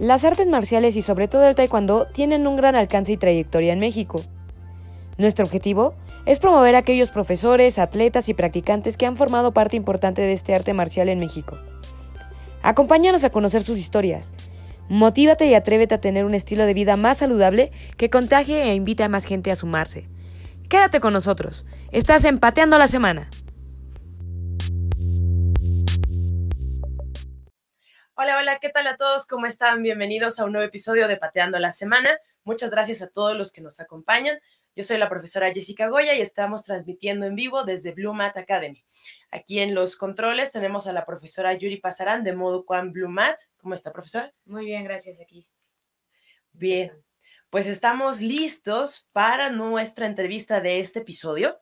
Las artes marciales y sobre todo el taekwondo tienen un gran alcance y trayectoria en México. Nuestro objetivo es promover a aquellos profesores, atletas y practicantes que han formado parte importante de este arte marcial en México. Acompáñanos a conocer sus historias. Motívate y atrévete a tener un estilo de vida más saludable que contagie e invite a más gente a sumarse. Quédate con nosotros. Estás empateando la semana. Hola, hola, ¿qué tal a todos? ¿Cómo están? Bienvenidos a un nuevo episodio de Pateando la Semana. Muchas gracias a todos los que nos acompañan. Yo soy la profesora Jessica Goya y estamos transmitiendo en vivo desde Blue Mat Academy. Aquí en los controles tenemos a la profesora Yuri Pasarán de Modo Quan Blue Mat. ¿Cómo está, profesora? Muy bien, gracias aquí. Bien, pues estamos listos para nuestra entrevista de este episodio.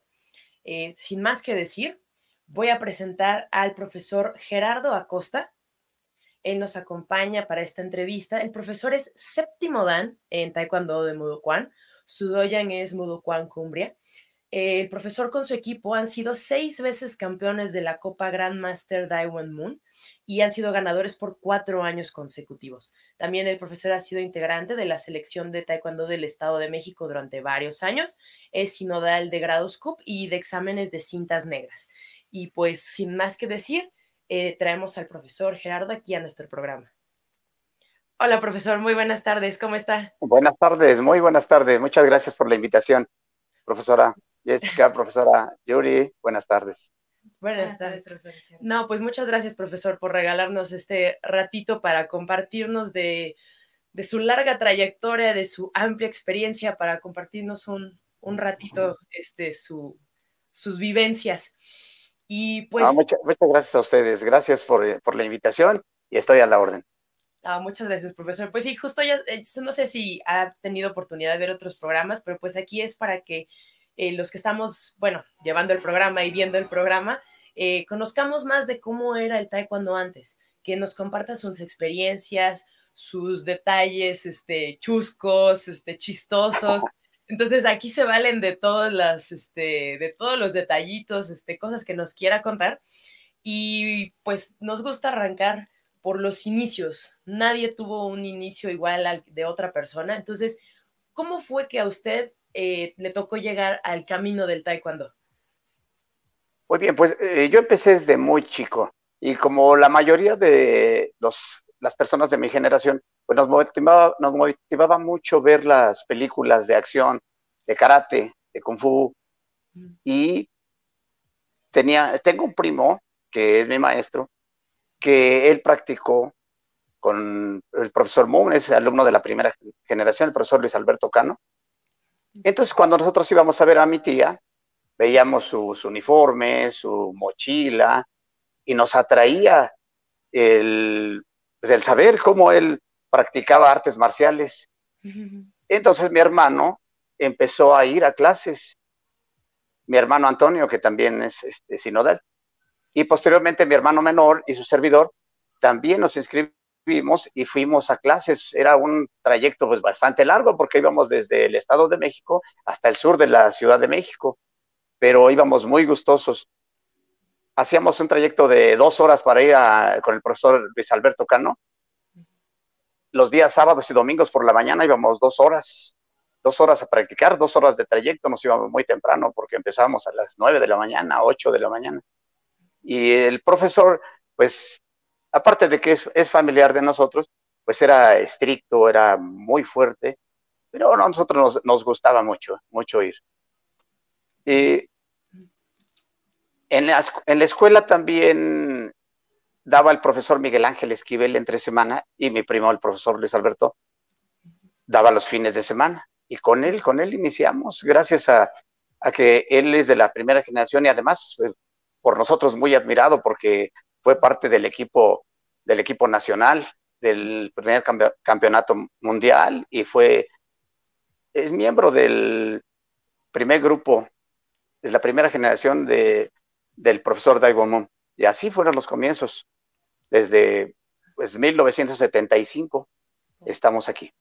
Eh, sin más que decir, voy a presentar al profesor Gerardo Acosta. Él nos acompaña para esta entrevista. El profesor es séptimo dan en Taekwondo de Mudokwon. Su doyan es Mudokwon Cumbria. El profesor con su equipo han sido seis veces campeones de la Copa Grandmaster Daiwan Moon y han sido ganadores por cuatro años consecutivos. También el profesor ha sido integrante de la selección de Taekwondo del Estado de México durante varios años. Es sinodal de grados CUP y de exámenes de cintas negras. Y pues, sin más que decir, eh, traemos al profesor Gerardo aquí a nuestro programa. Hola, profesor, muy buenas tardes, ¿cómo está? Buenas tardes, muy buenas tardes, muchas gracias por la invitación, profesora Jessica, profesora Yuri, buenas tardes. Buenas, tardes, profesor. No, pues muchas gracias, profesor, por regalarnos este ratito para compartirnos de, su larga trayectoria, de su amplia experiencia, para compartirnos un, ratito este, su, sus vivencias. Y pues... muchas, gracias a ustedes, gracias por, por, la invitación y estoy a la orden. Ah, muchas gracias, profesor. Pues sí, justo ya, eh, no sé si ha tenido oportunidad de ver otros programas, pero pues aquí es para que eh, los que estamos, bueno, llevando el programa y viendo el programa, eh, conozcamos más de cómo era el taekwondo antes, que nos comparta sus experiencias, sus detalles, este, chuscos, este, chistosos, entonces aquí se valen de todas las, este, de todos los detallitos, este, cosas que nos quiera contar. Y pues nos gusta arrancar por los inicios. Nadie tuvo un inicio igual al de otra persona. Entonces, ¿cómo fue que a usted eh, le tocó llegar al camino del taekwondo? Muy bien, pues eh, yo empecé desde muy chico y como la mayoría de los, las personas de mi generación, pues nos motivaba, nos motivaba mucho ver las películas de acción, de karate, de kung fu. Y tenía, tengo un primo, que es mi maestro, que él practicó con el profesor Moon, es alumno de la primera generación, el profesor Luis Alberto Cano. Entonces, cuando nosotros íbamos a ver a mi tía, veíamos sus uniformes, su mochila, y nos atraía el, pues, el saber cómo él practicaba artes marciales. Entonces mi hermano empezó a ir a clases, mi hermano Antonio, que también es este, sinodal, y posteriormente mi hermano menor y su servidor también nos inscribimos y fuimos a clases. Era un trayecto pues bastante largo porque íbamos desde el Estado de México hasta el sur de la Ciudad de México, pero íbamos muy gustosos. Hacíamos un trayecto de dos horas para ir con el profesor Luis Alberto Cano los días sábados y domingos por la mañana íbamos dos horas, dos horas a practicar, dos horas de trayecto, nos íbamos muy temprano porque empezábamos a las nueve de la mañana, ocho de la mañana. Y el profesor, pues, aparte de que es, familiar de nosotros, pues era estricto, era muy fuerte, pero a nosotros nos, gustaba mucho, mucho ir. Y en la escuela también daba el profesor Miguel Ángel Esquivel entre semana y mi primo, el profesor Luis Alberto, daba los fines de semana. Y con él, con él iniciamos, gracias a, que él es de la primera generación y además eh, por nosotros muy admirado porque fue parte del equipo, del equipo nacional, del primer campeonato mundial y fue, es miembro del primer grupo, de la primera generación de, del profesor Daigo Moon. Y así fueron los comienzos desde pues, 1975 estamos aquí.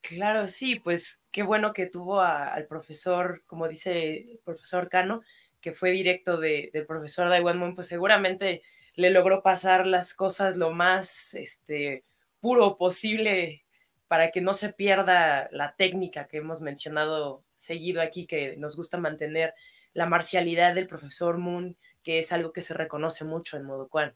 Claro, sí, pues qué bueno que tuvo al profesor, como dice el profesor Cano, que fue directo del profesor Daiwan pues seguramente le logró pasar las cosas lo más este, puro posible para que no se pierda la técnica que hemos mencionado seguido aquí, que nos gusta mantener la marcialidad del profesor Moon, que es algo que se reconoce mucho en Modo Cuan.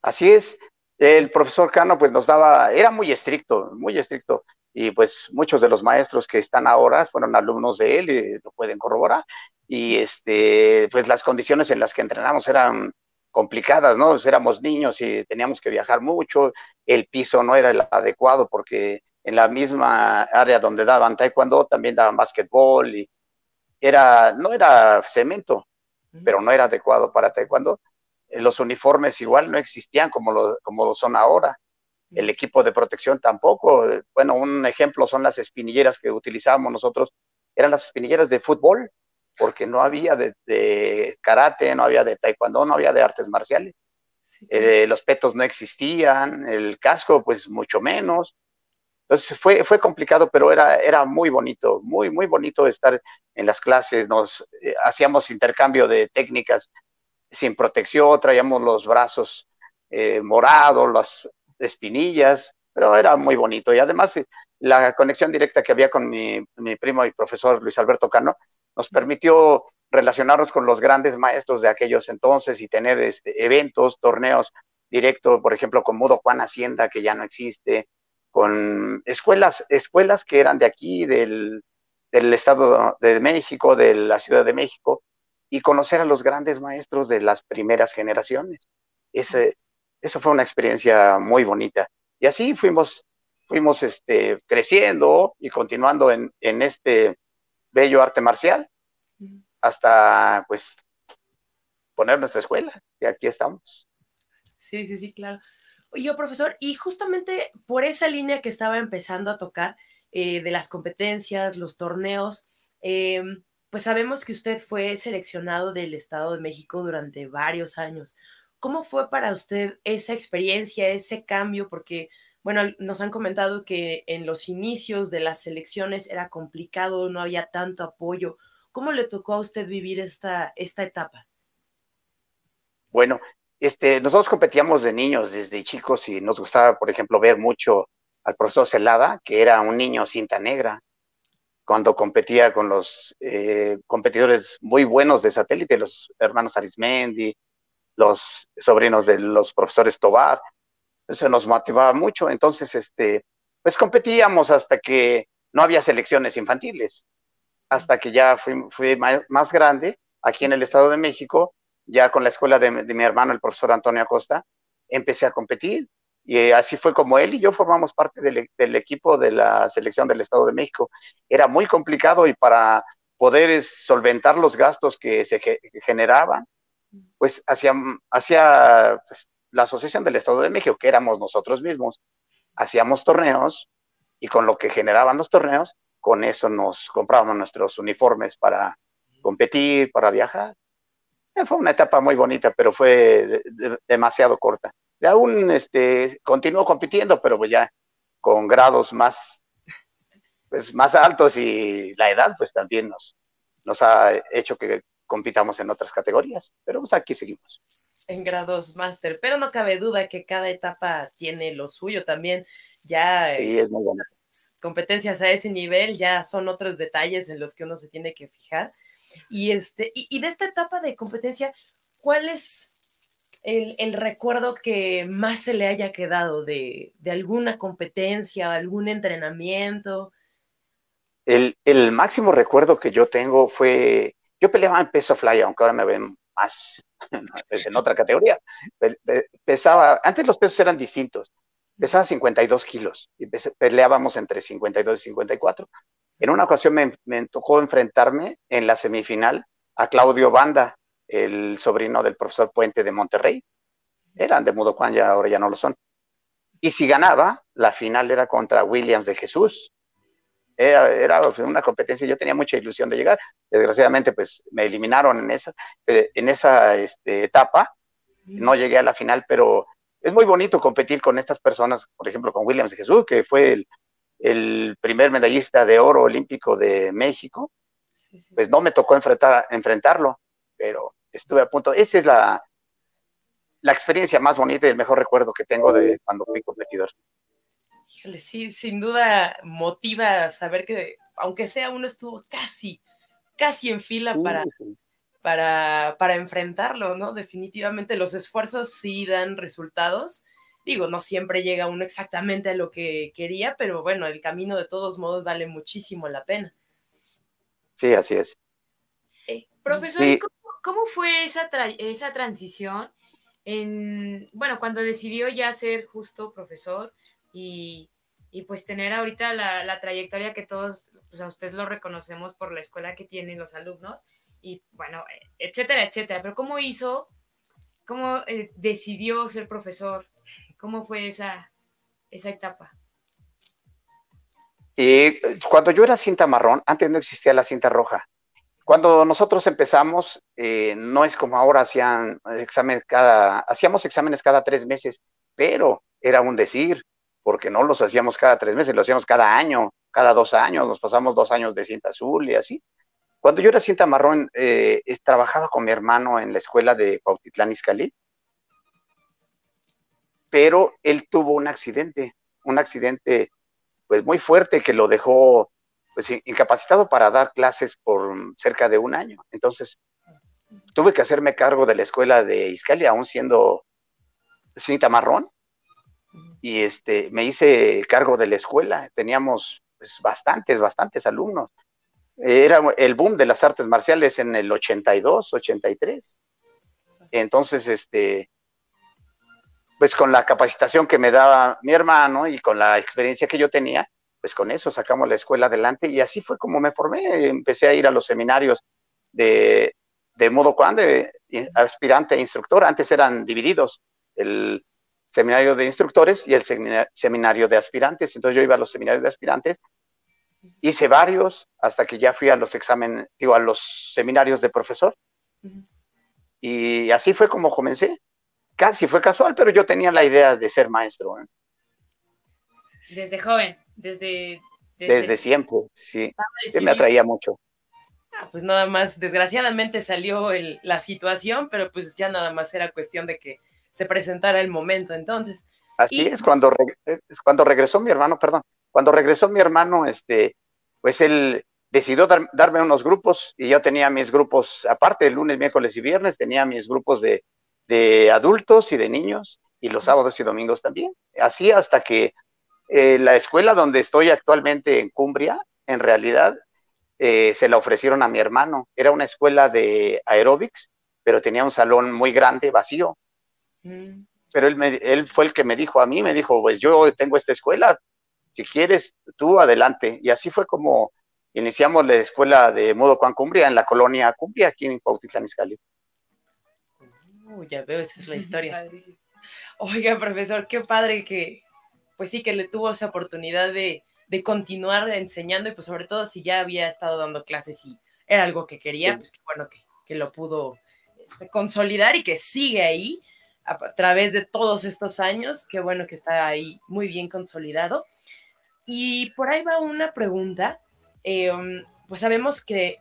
Así es, el profesor Cano pues nos daba, era muy estricto, muy estricto, y pues muchos de los maestros que están ahora fueron alumnos de él y lo pueden corroborar, y este, pues las condiciones en las que entrenamos eran complicadas, ¿no? Pues, éramos niños y teníamos que viajar mucho, el piso no era el adecuado porque en la misma área donde daban taekwondo también daban básquetbol y era, no era cemento, pero no era adecuado para taekwondo. Eh, los uniformes igual no existían como lo, como lo son ahora. El equipo de protección tampoco. Bueno, un ejemplo son las espinilleras que utilizábamos nosotros. Eran las espinilleras de fútbol, porque no había de, karate, no había de taekwondo, no había de artes marciales. Eh, los petos no existían, el casco pues mucho menos. Entonces fue, fue complicado, pero era, era muy bonito, muy, muy bonito estar en las clases. Nos eh, hacíamos intercambio de técnicas sin protección, traíamos los brazos eh, morados, las espinillas, pero era muy bonito. Y además la conexión directa que había con mi, mi primo y profesor Luis Alberto Cano, nos permitió relacionarnos con los grandes maestros de aquellos entonces y tener este, eventos, torneos directos, por ejemplo, con Mudo Juan Hacienda, que ya no existe, con escuelas, escuelas que eran de aquí, del, Estado de México, de la Ciudad de México, y conocer a los grandes maestros de las primeras generaciones. Ese, eso fue una experiencia muy bonita. Y así fuimos, fuimos este, creciendo y continuando en, en este bello arte marcial, hasta pues poner nuestra escuela, y aquí estamos. Sí, sí, sí, claro. Oye, profesor, y justamente por esa línea que estaba empezando a tocar eh, de las competencias, los torneos, eh, pues sabemos que usted fue seleccionado del Estado de México durante varios años. ¿Cómo fue para usted esa experiencia, ese cambio? Porque bueno, nos han comentado que en los inicios de las elecciones era complicado, no había tanto apoyo. ¿Cómo le tocó a usted vivir esta, esta etapa? Bueno, este, nosotros competíamos de niños desde chicos y nos gustaba, por ejemplo, ver mucho al profesor Celada, que era un niño cinta negra, cuando competía con los eh, competidores muy buenos de satélite, los hermanos Arismendi, los sobrinos de los profesores Tobar eso nos motivaba mucho. Entonces, este, pues competíamos hasta que no había selecciones infantiles. Hasta que ya fui, más, grande, aquí en el Estado de México, ya con la escuela de, mi hermano, el profesor Antonio Acosta, empecé a competir. Y así fue como él y yo formamos parte del, equipo de la selección del Estado de México. Era muy complicado y para poder solventar los gastos que se generaban, pues hacía, hacía pues, la Asociación del Estado de México, que éramos nosotros mismos, hacíamos torneos y con lo que generaban los torneos, con eso nos comprábamos nuestros uniformes para competir, para viajar. Eh, fue una etapa muy bonita, pero fue demasiado corta. De aún este, continuó compitiendo, pero pues ya con grados más, pues más altos y la edad pues también nos, nos ha hecho que compitamos en otras categorías, pero pues aquí seguimos en grados máster, pero no cabe duda que cada etapa tiene lo suyo también. Ya es competencias a ese nivel ya son otros detalles en los que uno se tiene que fijar. Y, este, y, de esta etapa de competencia, ¿cuál es el, recuerdo que más se le haya quedado de, alguna competencia, algún entrenamiento? El, el, máximo recuerdo que yo tengo fue, yo peleaba en peso fly, aunque ahora me ven más en otra categoría. Pesaba, antes los pesos eran distintos, pesaba 52 kilos y peleábamos entre 52 y 54. En una ocasión me, tocó enfrentarme en la semifinal a Claudio Banda, el sobrino del profesor Puente de Monterrey. Eran de Mudo Juan, ya ahora ya no lo son. Y si ganaba, la final era contra Williams de Jesús, era, una competencia, yo tenía mucha ilusión de llegar. Desgraciadamente, pues me eliminaron en esa, eh, en esa este, etapa, no llegué a la final, pero es muy bonito competir con estas personas, por ejemplo, con Williams Jesús, que fue el, el primer medallista de oro olímpico de México. Pues no me tocó enfrentar, enfrentarlo, pero estuve a punto. Esa es la, la experiencia más bonita y el mejor recuerdo que tengo de cuando fui competidor. Híjole, sí, sin duda motiva saber que, aunque sea uno estuvo casi, casi en fila para, para, para enfrentarlo, ¿no? Definitivamente los esfuerzos sí dan resultados. Digo, no siempre llega uno exactamente a lo que quería, pero bueno, el camino de todos modos vale muchísimo la pena. Sí, así es. Eh, profesor, ¿cómo, fue esa, esa transición en, bueno, cuando decidió ya ser justo profesor y, pues tener ahorita la, trayectoria que todos, pues a usted lo reconocemos por la escuela que tienen los alumnos y bueno, etcétera, etcétera. Pero ¿cómo hizo, cómo eh, decidió ser profesor? ¿Cómo fue esa, esa etapa? Y cuando yo era cinta marrón, antes no existía la cinta roja. Cuando nosotros empezamos, eh, no es como ahora hacían exámenes cada, hacíamos exámenes cada tres meses, pero era un decir, porque no los hacíamos cada tres meses, los hacíamos cada año, cada dos años, nos pasamos dos años de cinta azul y así. Cuando yo era cinta marrón, eh, trabajaba con mi hermano en la escuela de Cuautitlán Izcalli, pero él tuvo un accidente, un accidente pues muy fuerte que lo dejó pues incapacitado para dar clases por cerca de un año. Entonces, tuve que hacerme cargo de la escuela de Izcali, aún siendo cinta marrón, y este, me hice cargo de la escuela. Teníamos pues, bastantes, bastantes alumnos. Era el boom de las artes marciales en el 82, 83. Entonces, este, pues con la capacitación que me daba mi hermano y con la experiencia que yo tenía, pues con eso sacamos la escuela adelante y así fue como me formé. Empecé a ir a los seminarios de, de modo cuando de aspirante e instructor. Antes eran divididos, el seminario de instructores y el seminario de aspirantes. Entonces yo iba a los seminarios de aspirantes, hice varios hasta que ya fui a los exámenes, digo, a los seminarios de profesor. Y así fue como comencé. Casi fue casual, pero yo tenía la idea de ser maestro. ¿eh? Desde joven. Desde, desde, siempre, sí. Que me atraía mucho. Ah, pues nada más, desgraciadamente salió la situación, pero pues ya nada más era cuestión de que se presentara el momento entonces. Así es, cuando, cuando regresó mi hermano, perdón, cuando regresó mi hermano, este, pues él decidió darme unos grupos y yo tenía mis grupos, aparte, el lunes, miércoles y viernes, tenía mis grupos de, de adultos y de niños y los sábados y domingos también. Así hasta que eh, la escuela donde estoy actualmente en Cumbria, en realidad, eh, se la ofrecieron a mi hermano. Era una escuela de aeróbics, pero tenía un salón muy grande, vacío. Mm. Pero él, él fue el que me dijo a mí, me dijo, pues yo tengo esta escuela, si quieres, tú adelante. Y así fue como iniciamos la escuela de modo Juan Cumbria en la colonia Cumbria, aquí en Cuautitlán Izcalli. Uh, ya veo, esa es la historia. Oiga, profesor, qué padre que, pues sí que le tuvo esa oportunidad de, continuar enseñando y pues sobre todo si ya había estado dando clases y era algo que quería, pues qué bueno que, lo pudo este, consolidar y que sigue ahí a, través de todos estos años, qué bueno que está ahí muy bien consolidado. Y por ahí va una pregunta, em, pues sabemos que,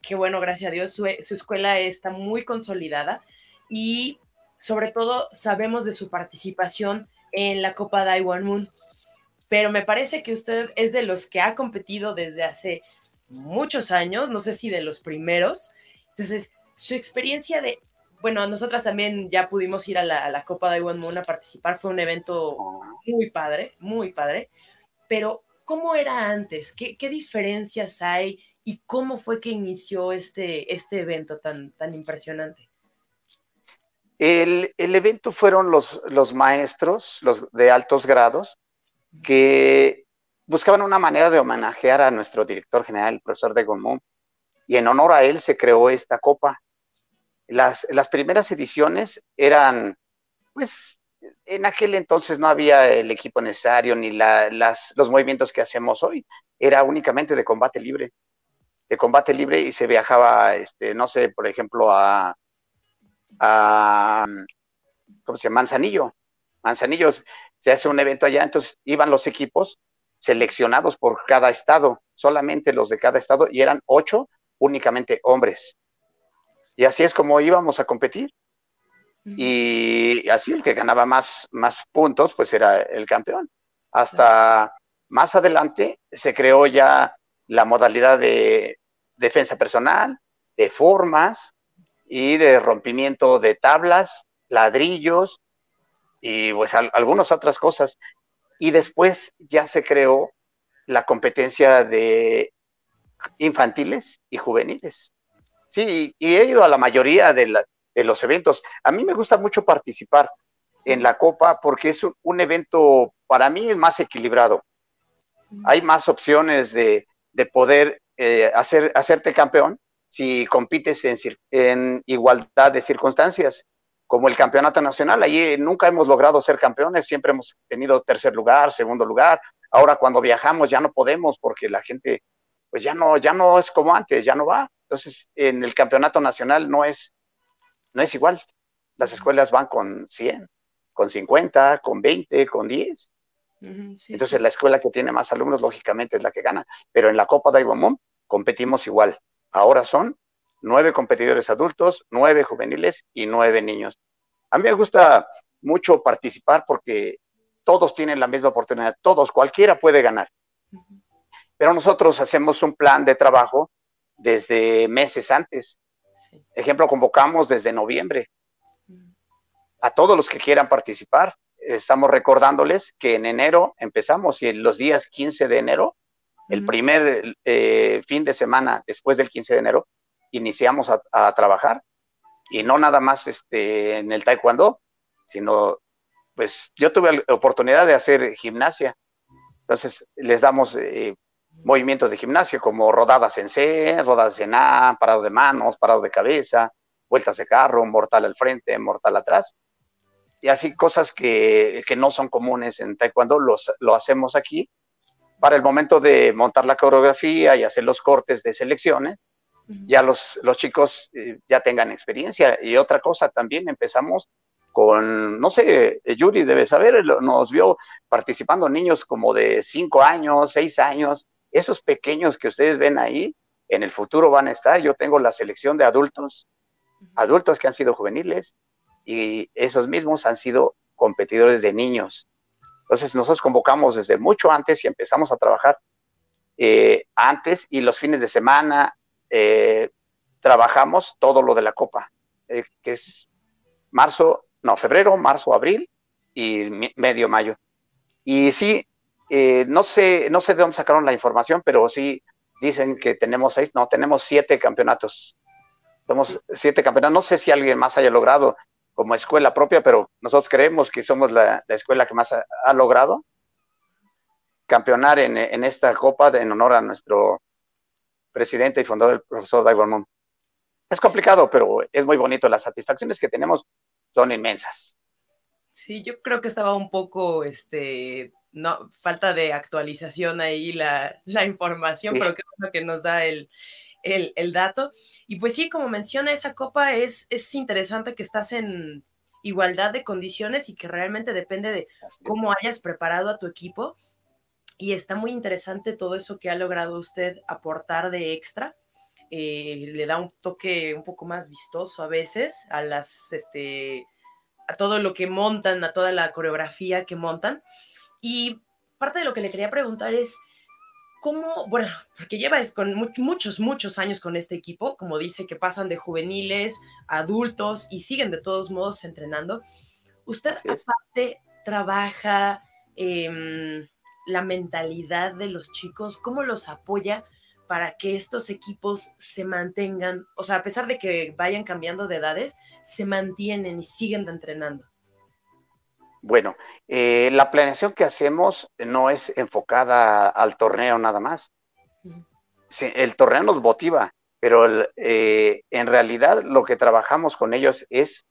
que, bueno, gracias a Dios, su, su escuela está muy consolidada y sobre todo sabemos de su participación en la Copa Daiwan Moon. Pero me parece que usted es de los que ha competido desde hace muchos años, no sé si de los primeros. Entonces, su experiencia de, bueno, nosotras también ya pudimos ir a la, Copa Daiwan Moon a participar, fue un evento muy padre, muy padre. Pero, ¿cómo era antes? ¿Qué, diferencias hay? ¿Y cómo fue que inició este, este evento tan, tan impresionante? El, evento fueron los, los maestros, los de altos grados, que buscaban una manera de homenajear a nuestro director general, el profesor de Gomón, y en honor a él se creó esta copa. Las, las primeras ediciones eran, pues, en aquel entonces no había el equipo necesario ni las, los movimientos que hacemos hoy, era únicamente de combate libre, de combate libre y se viajaba, este, no sé, por ejemplo, a, a, ¿cómo se llama? Manzanillo. Manzanillo se hace un evento allá, entonces iban los equipos seleccionados por cada estado, solamente los de cada estado, y eran ocho únicamente hombres. Y así es como íbamos a competir. y así el que ganaba más, más puntos, pues era el campeón. Hasta más adelante se creó ya la modalidad de defensa personal, de formas y de rompimiento de tablas, ladrillos y pues algunas otras cosas. Y después ya se creó la competencia de infantiles y juveniles. Sí, y he ido a la mayoría de, los eventos. A mí me gusta mucho participar en la Copa porque es un, evento para mí más equilibrado. Hay más opciones de, poder eh, hacer, hacerte campeón si compites en, en, igualdad de circunstancias, como el campeonato nacional. Allí nunca hemos logrado ser campeones, siempre hemos tenido tercer lugar, segundo lugar. Ahora cuando viajamos ya no podemos porque la gente pues ya no, ya no es como antes, ya no va. Entonces, en el campeonato nacional no es, no es igual. Las escuelas van con 100, con 50, con 20, con 10. Entonces, la escuela que tiene más alumnos, lógicamente, es la que gana. Pero en la Copa de Ibomón competimos igual. Ahora son nueve competidores adultos, nueve juveniles y nueve niños. A mí me gusta mucho participar porque todos tienen la misma oportunidad, todos, cualquiera puede ganar. Pero nosotros hacemos un plan de trabajo desde meses antes. Ejemplo, convocamos desde noviembre a todos los que quieran participar. Estamos recordándoles que en enero empezamos y en los días 15 de enero, el primer eh, fin de semana después del 15 de enero, iniciamos a, trabajar. Y no nada más este, en el taekwondo, sino, pues yo tuve la oportunidad de hacer gimnasia. Entonces les damos eh, movimientos de gimnasio como rodadas en C, rodadas en A, parado de manos, parado de cabeza, vueltas de carro, mortal al frente, mortal atrás. Y así cosas que, no son comunes en taekwondo, los, lo hacemos aquí para el momento de montar la coreografía y hacer los cortes de selecciones. Ya los, los chicos eh, ya tengan experiencia. Y otra cosa también, empezamos con, no sé, Yuri debe saber, nos vio participando niños como de 5 años, 6 años, esos pequeños que ustedes ven ahí, en el futuro van a estar. Yo tengo la selección de adultos, adultos que han sido juveniles y esos mismos han sido competidores de niños. Entonces nosotros convocamos desde mucho antes y empezamos a trabajar eh, antes y los fines de semana eh, trabajamos todo lo de la copa, eh, que es marzo, no, febrero, marzo, abril y medio mayo. Y sí, no, sé, no sé de dónde sacaron la información, pero sí dicen que tenemos seis, no, tenemos siete campeonatos. Somos siete campeonatos. No sé si alguien más haya logrado como escuela propia, pero nosotros creemos que somos la, escuela que más ha, logrado campeonar en, esta copa en honor a nuestro presidente y fundador, el profesor Daigon Es complicado, pero es muy bonito. Las satisfacciones que tenemos son inmensas. Sí, yo creo que estaba un poco este, no, falta de actualización ahí la, información, pero qué bueno que nos da el, dato. Y pues sí, como menciona, esa copa es, es interesante que estás en igualdad de condiciones y que realmente depende de cómo hayas preparado a tu equipo. Y está muy interesante todo eso que ha logrado usted aportar de extra. Eh, le da un toque un poco más vistoso a veces a las, este, a todo lo que montan, a toda la coreografía que montan. Y parte de lo que le quería preguntar es, ¿cómo, bueno, porque lleva con muchos, muchos años con este equipo, como dice, que pasan de juveniles a adultos y siguen de todos modos entrenando. ¿Usted aparte trabaja em, la mentalidad de los chicos? ¿Cómo los apoya para que estos equipos se mantengan, o sea, a pesar de que vayan cambiando de edades, se mantienen y siguen entrenando? Bueno, eh, la planeación que hacemos no es enfocada al torneo nada más. el torneo nos motiva, pero eh, en realidad lo que trabajamos con ellos es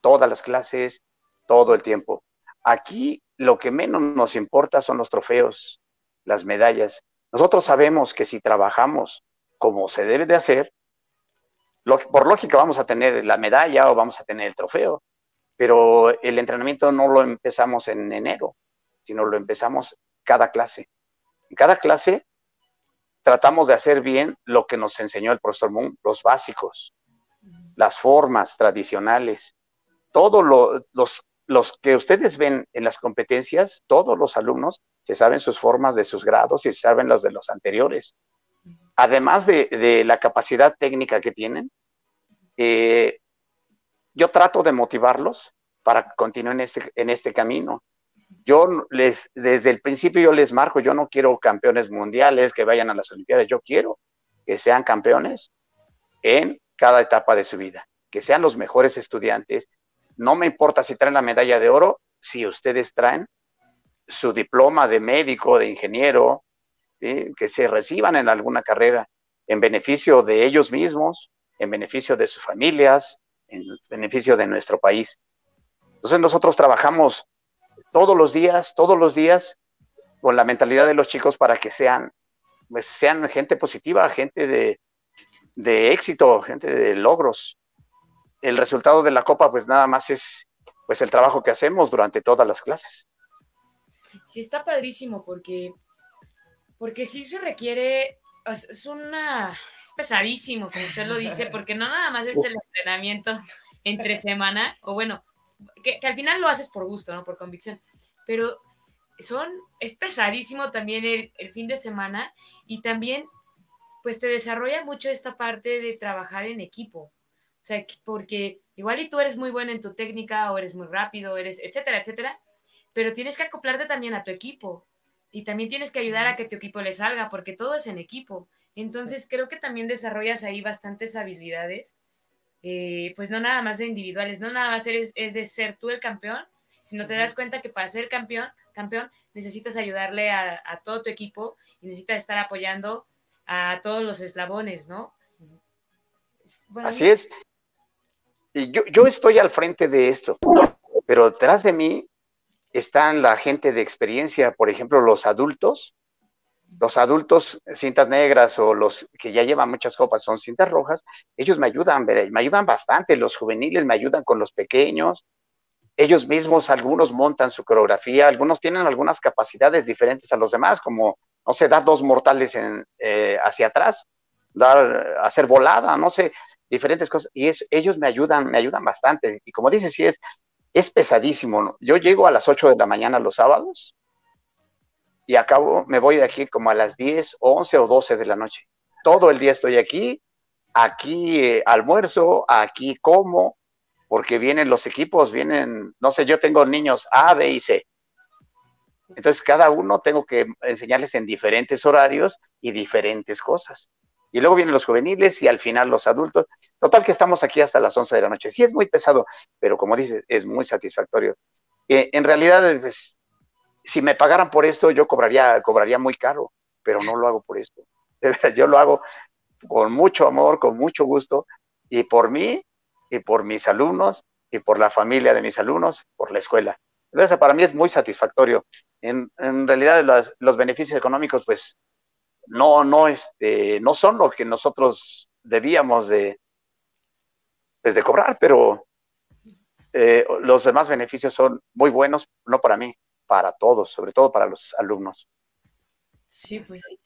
todas las clases, todo el tiempo. Aquí lo que menos nos importa son los trofeos, las medallas. Nosotros sabemos que si trabajamos como se debe de hacer, por lógica vamos a tener la medalla o vamos a tener el trofeo, pero el entrenamiento no lo empezamos en enero, sino lo empezamos cada clase. En cada clase tratamos de hacer bien lo que nos enseñó el profesor Moon, los básicos, las formas tradicionales, todos los, los que ustedes ven en las competencias, todos los alumnos se saben sus formas de sus grados y se saben los de los anteriores. Además de, la capacidad técnica que tienen, eh, yo trato de motivarlos para que continúen este, en este camino. Yo les, desde el principio yo les marco, yo no quiero campeones mundiales que vayan a las Olimpiadas, yo quiero que sean campeones en cada etapa de su vida, que sean los mejores estudiantes. No me importa si traen la medalla de oro, si ustedes traen su diploma de médico, de ingeniero, que se reciban en alguna carrera en beneficio de ellos mismos, en beneficio de sus familias, en beneficio de nuestro país. Entonces nosotros trabajamos todos los días, todos los días, con la mentalidad de los chicos para que sean, pues, sean gente positiva, gente de, de éxito, gente de logros. El resultado de la copa, pues nada más es pues el trabajo que hacemos durante todas las clases. Sí, está padrísimo porque, porque sí se requiere, es una, es pesadísimo, como usted lo dice, porque no nada más es el entrenamiento entre semana, o bueno, que, al final lo haces por gusto, ¿no? Por convicción, pero son, es pesadísimo también el, el fin de semana y también pues te desarrolla mucho esta parte de trabajar en equipo. O sea, porque igual y tú eres muy bueno en tu técnica o eres muy rápido, eres, etcétera, etcétera, pero tienes que acoplarte también a tu equipo y también tienes que ayudar a que tu equipo le salga, porque todo es en equipo. Entonces creo que también desarrollas ahí bastantes habilidades, eh, pues no nada más de individuales, no nada más es, es de ser tú el campeón, sino te das cuenta que para ser campeón, campeón necesitas ayudarle a, a todo tu equipo y necesitas estar apoyando a todos los eslabones, ¿no? Así es. Y yo, yo estoy al frente de esto, pero detrás de mí están la gente de experiencia, por ejemplo, los adultos, los adultos cintas negras o los que ya llevan muchas copas son cintas rojas, ellos me ayudan, me ayudan bastante, los juveniles me ayudan con los pequeños, ellos mismos algunos montan su coreografía, algunos tienen algunas capacidades diferentes a los demás, como no sé, dar dos mortales en, eh, hacia atrás, dar, hacer volada, no sé, diferentes cosas. Y ellos me ayudan, me ayudan bastante. Y como dices, sí es, es pesadísimo. Yo llego a las 8 de la mañana los sábados y acabo, me voy de aquí como a las 10, 11 o 12 de la noche. Todo el día estoy aquí, aquí eh, almuerzo, aquí como, porque vienen los equipos, vienen, no sé, yo tengo niños A, B y C. Entonces, cada uno tengo que enseñarles en diferentes horarios y diferentes cosas. Y luego vienen los juveniles y al final los adultos. Total que estamos aquí hasta las 11 de la noche. Sí es muy pesado, pero como dices, es muy satisfactorio. Eh, en realidad, pues, si me pagaran por esto, yo cobraría, cobraría muy caro, pero no lo hago por esto. Yo lo hago con mucho amor, con mucho gusto, y por mí, y por mis alumnos, y por la familia de mis alumnos, por la escuela. Entonces, para mí es muy satisfactorio en, realidad los beneficios económicos, pues, no, no, este, no son lo que nosotros debíamos de, pues, de cobrar, pero eh, los demás beneficios son muy buenos, no para mí, para todos, sobre todo para los alumnos. Sí, pues sí.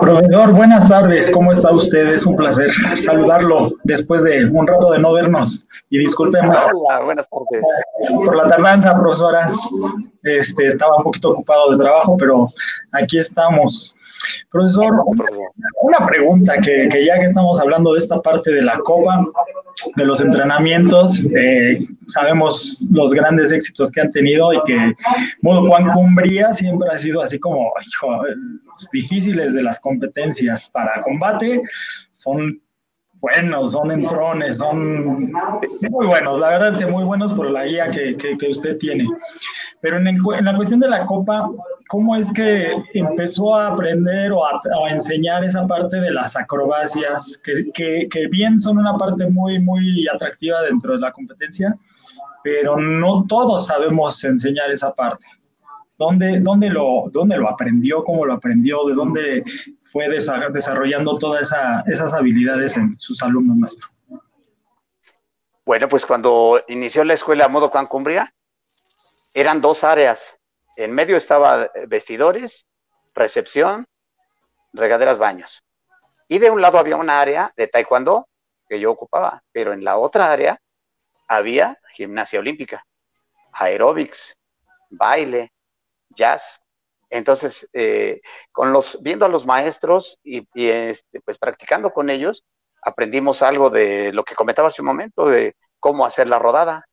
Profesor, buenas tardes, ¿cómo está usted? Es un placer saludarlo después de un rato de no vernos y discúlpeme. Hola, buenas tardes. Por la tardanza, profesoras. Este, estaba un poquito ocupado de trabajo, pero aquí estamos. Profesor, una pregunta que, que, ya que estamos hablando de esta parte de la copa, de los entrenamientos, eh, sabemos los grandes éxitos que han tenido y que modo Juan Cumbría siempre ha sido así como hijo, los difíciles de las competencias para combate, son buenos, son entrones, son muy buenos, la verdad que muy buenos por la guía que, que, usted tiene. Pero en, en, la cuestión de la copa, ¿cómo es que empezó a aprender o a, enseñar esa parte de las acrobacias, que, que, bien son una parte muy, muy atractiva dentro de la competencia, pero no todos sabemos enseñar esa parte? ¿Dónde, dónde, lo, ¿Dónde lo aprendió? ¿Cómo lo aprendió? ¿De dónde fue desarrollando todas esas habilidades en sus alumnos nuestros? Bueno, pues cuando inició la escuela Modo Juan Cumbria, eran dos áreas. En medio estaba vestidores, recepción, regaderas, baños. Y de un lado había una área de taekwondo que yo ocupaba, pero en la otra área había gimnasia olímpica, aeróbics, baile, jazz. Entonces, eh, con los, viendo a los maestros y, este, pues practicando con ellos, aprendimos algo de lo que comentaba hace un momento, de cómo hacer la rodada.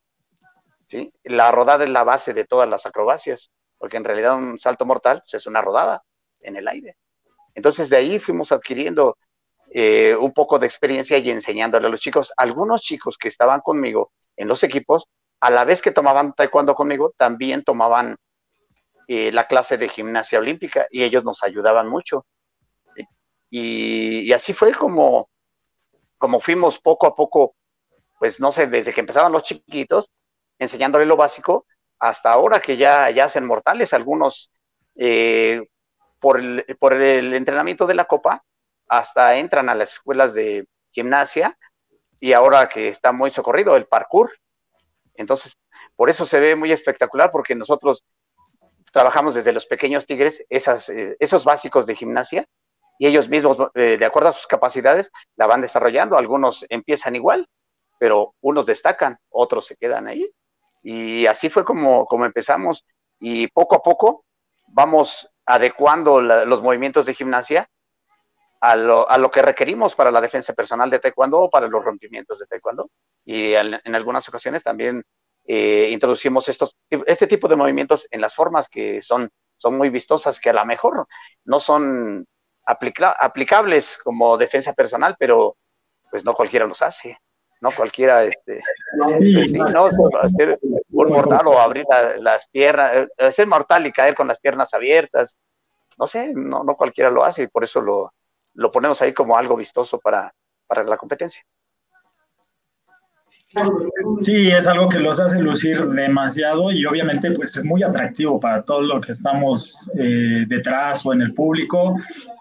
¿sí? La rodada es la base de todas las acrobacias, porque en realidad un salto mortal pues, es una rodada en el aire. Entonces de ahí fuimos adquiriendo eh, un poco de experiencia y enseñándole a los chicos. Algunos chicos que estaban conmigo en los equipos, a la vez que tomaban taekwondo conmigo, también tomaban eh, la clase de gimnasia olímpica y ellos nos ayudaban mucho. Y, así fue como, como fuimos poco a poco, pues no sé, desde que empezaban los chiquitos, enseñándole lo básico, hasta ahora que ya, ya hacen mortales, algunos eh, por, el, por el entrenamiento de la copa, hasta entran a las escuelas de gimnasia y ahora que está muy socorrido el parkour. Entonces, por eso se ve muy espectacular porque nosotros trabajamos desde los pequeños tigres eh, esos básicos de gimnasia y ellos mismos, eh, de acuerdo a sus capacidades, la van desarrollando. Algunos empiezan igual, pero unos destacan, otros se quedan ahí. Y así fue como, empezamos y poco a poco vamos adecuando los movimientos de gimnasia a lo, que requerimos para la defensa personal de taekwondo o para los rompimientos de taekwondo. Y en, algunas ocasiones también eh, introducimos estos, este tipo de movimientos en las formas que son, son muy vistosas, que a lo mejor no son aplicables como defensa personal, pero pues no cualquiera los hace. No cualquiera, este, pues no, hacer un mortal o abrir las piernas, eh, ser mortal y caer con las piernas abiertas, no sé, no, no cualquiera lo hace y por eso lo, lo ponemos ahí como algo vistoso para, para la competencia. Sí, es algo que los hace lucir demasiado y obviamente pues es muy atractivo para todos los que estamos eh, detrás o en el público,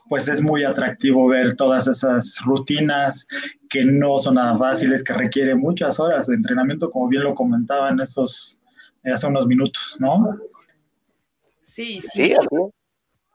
pues es muy atractivo ver todas esas rutinas que no son nada fáciles, que requieren muchas horas de entrenamiento, como bien lo comentaba en estos, hace unos minutos, ¿no? Sí, sí.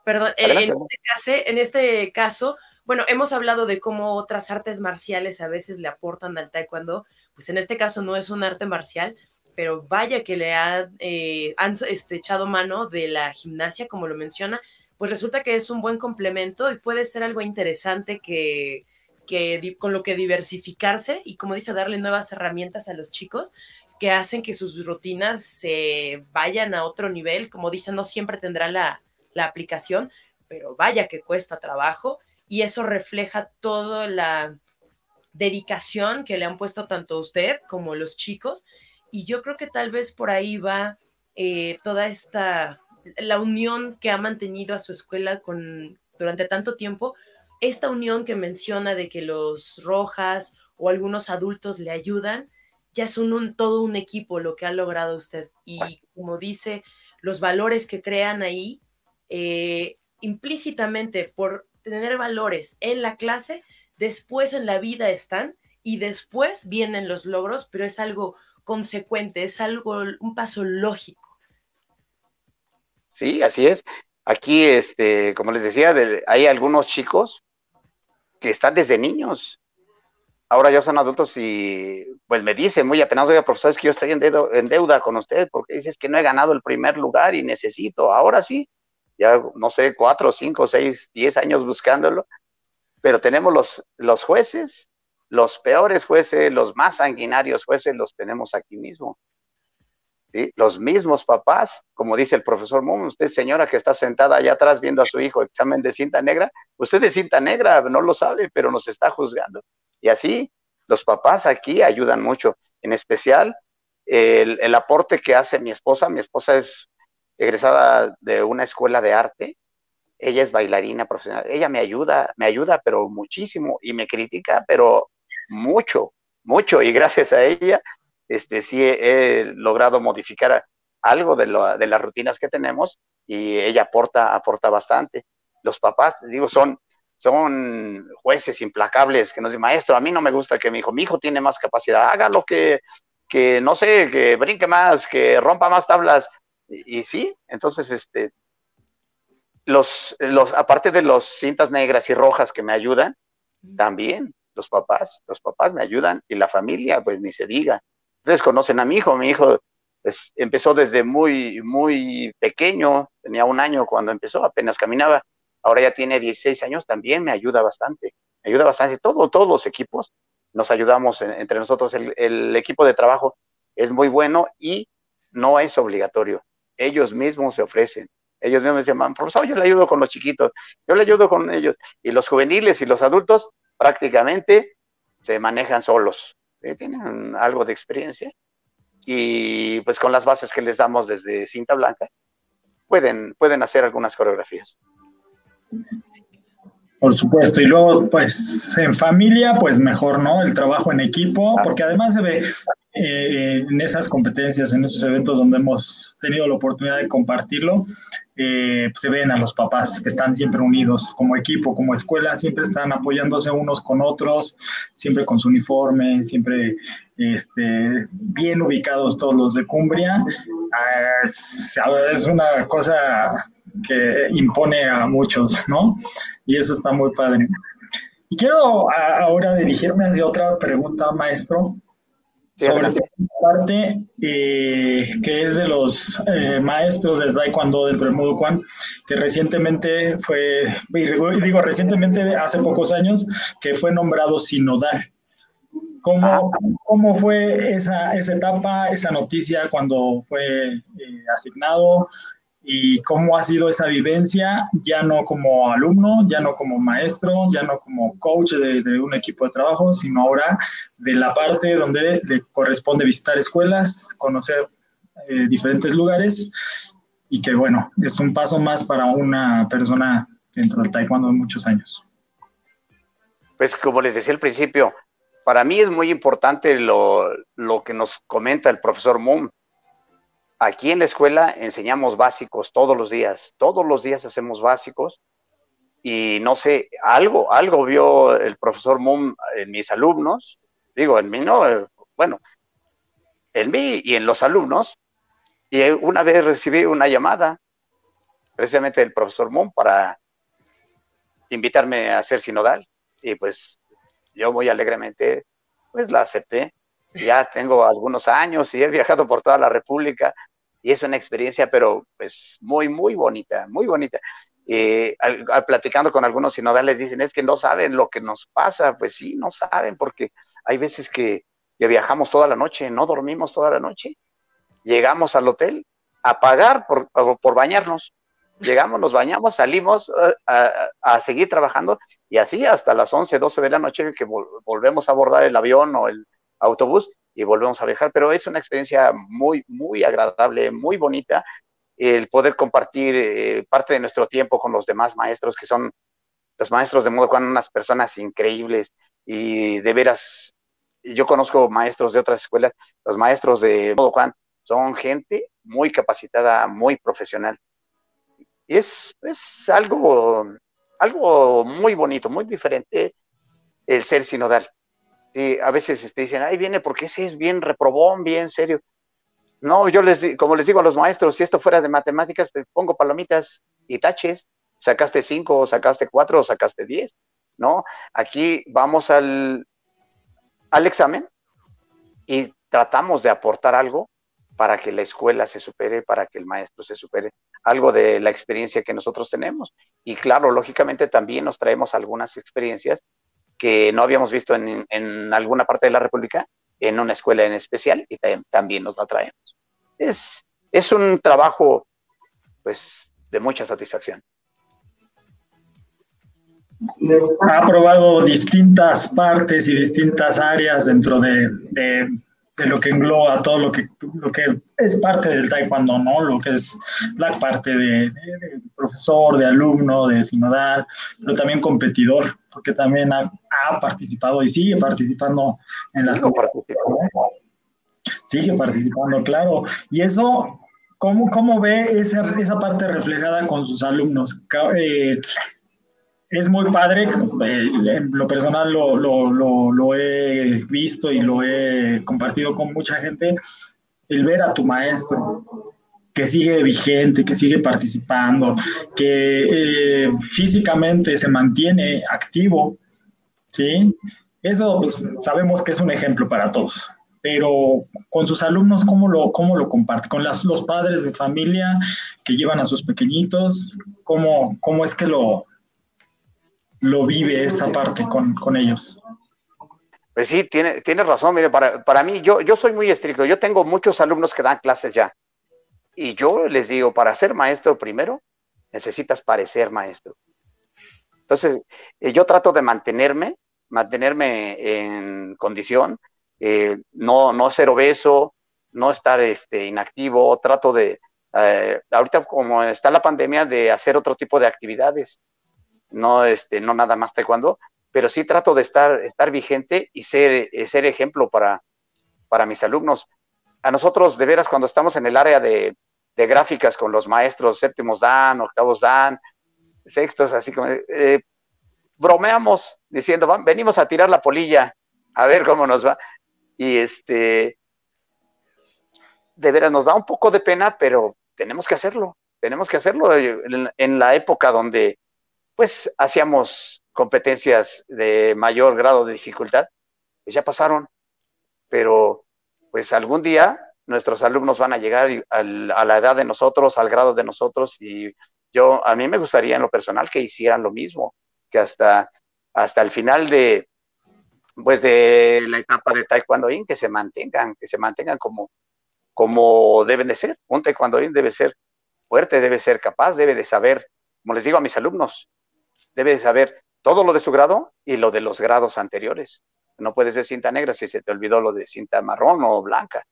Perdón, este en este, caso, bueno, hemos hablado de cómo otras artes marciales a veces le aportan al taekwondo, pues en este caso no es un arte marcial, pero vaya que le eh, han este, echado mano de la gimnasia, como lo menciona, pues resulta que es un buen complemento y puede ser algo interesante que, que con lo que diversificarse y como dice, darle nuevas herramientas a los chicos que hacen que sus rutinas se vayan a otro nivel, como dicen, no siempre tendrá la, la aplicación, pero vaya que cuesta trabajo y eso refleja toda la dedicación que le han puesto tanto usted como los chicos y yo creo que tal vez por ahí va eh, toda esta, la unión que ha mantenido a su escuela con, durante tanto tiempo, esta unión que menciona de que los rojas o algunos adultos le ayudan, ya es un, todo un equipo lo que ha logrado usted. Y como dice, los valores que crean ahí eh, implícitamente por tener valores en la clase, después en la vida están y después vienen los logros, pero es algo consecuente, es algo, un paso lógico. Sí, así es. Aquí, este, como les decía, hay algunos chicos que están desde niños. Ahora ya son adultos y pues me dicen muy apenas, oiga, profesor, es que yo estoy en, en deuda con usted porque dices que no he ganado el primer lugar y necesito. Ahora sí, ya no sé, cuatro, cinco, seis, diez años buscándolo, pero tenemos los, los jueces, los peores jueces, los más sanguinarios jueces, los tenemos aquí mismo. Los mismos papás, como dice el profesor Moon, usted señora que está sentada allá atrás viendo a su hijo examen de cinta negra, usted de cinta negra, no lo sabe, pero nos está juzgando. Y así, los papás aquí ayudan mucho, en especial el, el aporte que hace mi esposa, mi esposa es egresada de una escuela de arte. Ella es bailarina profesional. Ella me ayuda, me ayuda, pero muchísimo y me critica, pero mucho, mucho. Y gracias a ella, este, sí he, logrado modificar algo de, de, las rutinas que tenemos y ella aporta, aporta bastante. Los papás, digo, son, son jueces implacables que nos dicen, maestro, a mí no me gusta que mi hijo, mi hijo tiene más capacidad, haga lo que, que no sé, que brinque más, que rompa más tablas, y, sí, entonces, este, los, los, aparte de los cintas negras y rojas que me ayudan, también los papás, los papás me ayudan y la familia, pues ni se diga. Ustedes conocen a mi hijo, mi hijo pues, empezó desde muy, muy pequeño, tenía un año cuando empezó, apenas caminaba, ahora ya tiene 16 años, también me ayuda bastante, me ayuda bastante, todo, todos los equipos nos ayudamos entre nosotros, el equipo de trabajo es muy bueno y no es obligatorio, ellos mismos se ofrecen, ellos mismos me llaman, profesor, yo le ayudo con los chiquitos, yo le ayudo con ellos. Y los juveniles y los adultos prácticamente se manejan solos, ¿eh? tienen algo de experiencia. Y pues con las bases que les damos desde cinta blanca, pueden, pueden hacer algunas coreografías. Por supuesto, y luego pues en familia, pues mejor, ¿no? El trabajo en equipo, porque además se ve eh, en esas competencias, en esos eventos donde hemos tenido la oportunidad de compartirlo, eh, se ven a los papás que están siempre unidos como equipo, como escuela, siempre están apoyándose unos con otros, siempre con su uniforme, siempre este, bien ubicados todos los de Cumbria. Ah, es, una cosa que impone a muchos, ¿no? Y eso está muy padre. Y quiero ahora dirigirme hacia otra pregunta, maestro sobre la parte eh, que es de los eh, maestros de Taekwondo dentro del Mudo Kwan, que recientemente fue, digo recientemente, hace pocos años, que fue nombrado sinodal. ¿Cómo, ah. cómo fue esa, esa etapa, esa noticia cuando fue eh, asignado? Y cómo ha sido esa vivencia, ya no como alumno, ya no como maestro, ya no como coach de, un equipo de trabajo, sino ahora de la parte donde le corresponde visitar escuelas, conocer eh, diferentes lugares y que bueno, es un paso más para una persona dentro del taekwondo de muchos años. Pues como les decía al principio, para mí es muy importante lo, lo que nos comenta el profesor Moon, Aquí en la escuela enseñamos básicos todos los días, todos los días hacemos básicos. Y no sé, algo, algo vio el profesor Moon en mis alumnos, digo, en mí no, bueno, en mí y en los alumnos, y una vez recibí una llamada precisamente del profesor Moon para invitarme a ser sinodal. Y pues yo muy alegremente pues la acepté ya tengo algunos años y he viajado por toda la República y es una experiencia, pero pues muy, muy bonita, muy bonita. Eh, al, platicando con algunos sinodales dicen, es que no saben lo que nos pasa, pues sí, no saben, porque hay veces que, viajamos toda la noche, no dormimos toda la noche, llegamos al hotel a pagar por, por bañarnos, llegamos, nos bañamos, salimos eh, a, a, seguir trabajando y así hasta las 11, 12 de la noche que volvemos a abordar el avión o el, autobús y volvemos a viajar, pero es una experiencia muy, muy agradable, muy bonita, el poder compartir eh, parte de nuestro tiempo con los demás maestros, que son los maestros de modo cuando unas personas increíbles y de veras, yo conozco maestros de otras escuelas, los maestros de modo Juan son gente muy capacitada, muy profesional. Y es, es algo, algo muy bonito, muy diferente el ser sinodal a veces te este, dicen, ahí viene porque ese es bien reprobón, bien serio. No, yo les como les digo a los maestros, si esto fuera de matemáticas, pues pongo palomitas y taches, sacaste cinco, sacaste cuatro, sacaste diez, ¿no? Aquí vamos al, al examen y tratamos de aportar algo para que la escuela se supere, para que el maestro se supere, algo de la experiencia que nosotros tenemos. Y claro, lógicamente también nos traemos algunas experiencias que no habíamos visto en, alguna parte de la República, en una escuela en especial, y también nos la traemos. Es, es un trabajo, pues, de mucha satisfacción. Ha probado distintas partes y distintas áreas dentro de de lo que engloba todo lo que, lo que es parte del taekwondo, ¿no? Lo que es la parte de, profesor, de alumno, de sinodal, pero también competidor, porque también ha, participado y sigue participando en las competiciones. Sigue participando, claro. Y eso, ¿cómo, cómo ve esa, esa parte reflejada con sus alumnos? Eh, es muy padre, eh, en lo personal lo, lo, lo, he visto y lo he compartido con mucha gente, el ver a tu maestro que sigue vigente, que sigue participando, que eh, físicamente se mantiene activo, ¿sí? Eso pues, sabemos que es un ejemplo para todos. pero con sus alumnos, ¿cómo lo, cómo lo comparte? Con las, los padres de familia que llevan a sus pequeñitos, ¿cómo, cómo es que lo, lo vive esta parte con, con ellos? Pues sí, tiene, tiene razón. Mire, para, para mí, yo, yo soy muy estricto. Yo tengo muchos alumnos que dan clases ya. Y yo les digo, para ser maestro primero, necesitas parecer maestro. Entonces, eh, yo trato de mantenerme, mantenerme en condición, eh, no, no ser obeso, no estar este, inactivo, trato de, eh, ahorita como está la pandemia, de hacer otro tipo de actividades, no, este, no nada más taekwondo, pero sí trato de estar, estar vigente y ser, ser ejemplo para, para mis alumnos. A nosotros, de veras, cuando estamos en el área de, de gráficas con los maestros séptimos dan, octavos dan, sextos, así como eh, bromeamos diciendo, venimos a tirar la polilla, a ver cómo nos va. Y este, de veras nos da un poco de pena, pero tenemos que hacerlo, tenemos que hacerlo en, la época donde pues hacíamos competencias de mayor grado de dificultad, pues ya pasaron, pero pues algún día nuestros alumnos van a llegar a la edad de nosotros, al grado de nosotros, y yo, a mí me gustaría en lo personal que hicieran lo mismo, que hasta, hasta el final de, pues de la etapa de Taekwondo-In, que se mantengan, que se mantengan como, como deben de ser. Un Taekwondo-In debe ser fuerte, debe ser capaz, debe de saber, como les digo a mis alumnos, debe de saber todo lo de su grado y lo de los grados anteriores. No puede ser cinta negra si se te olvidó lo de cinta marrón o blanca.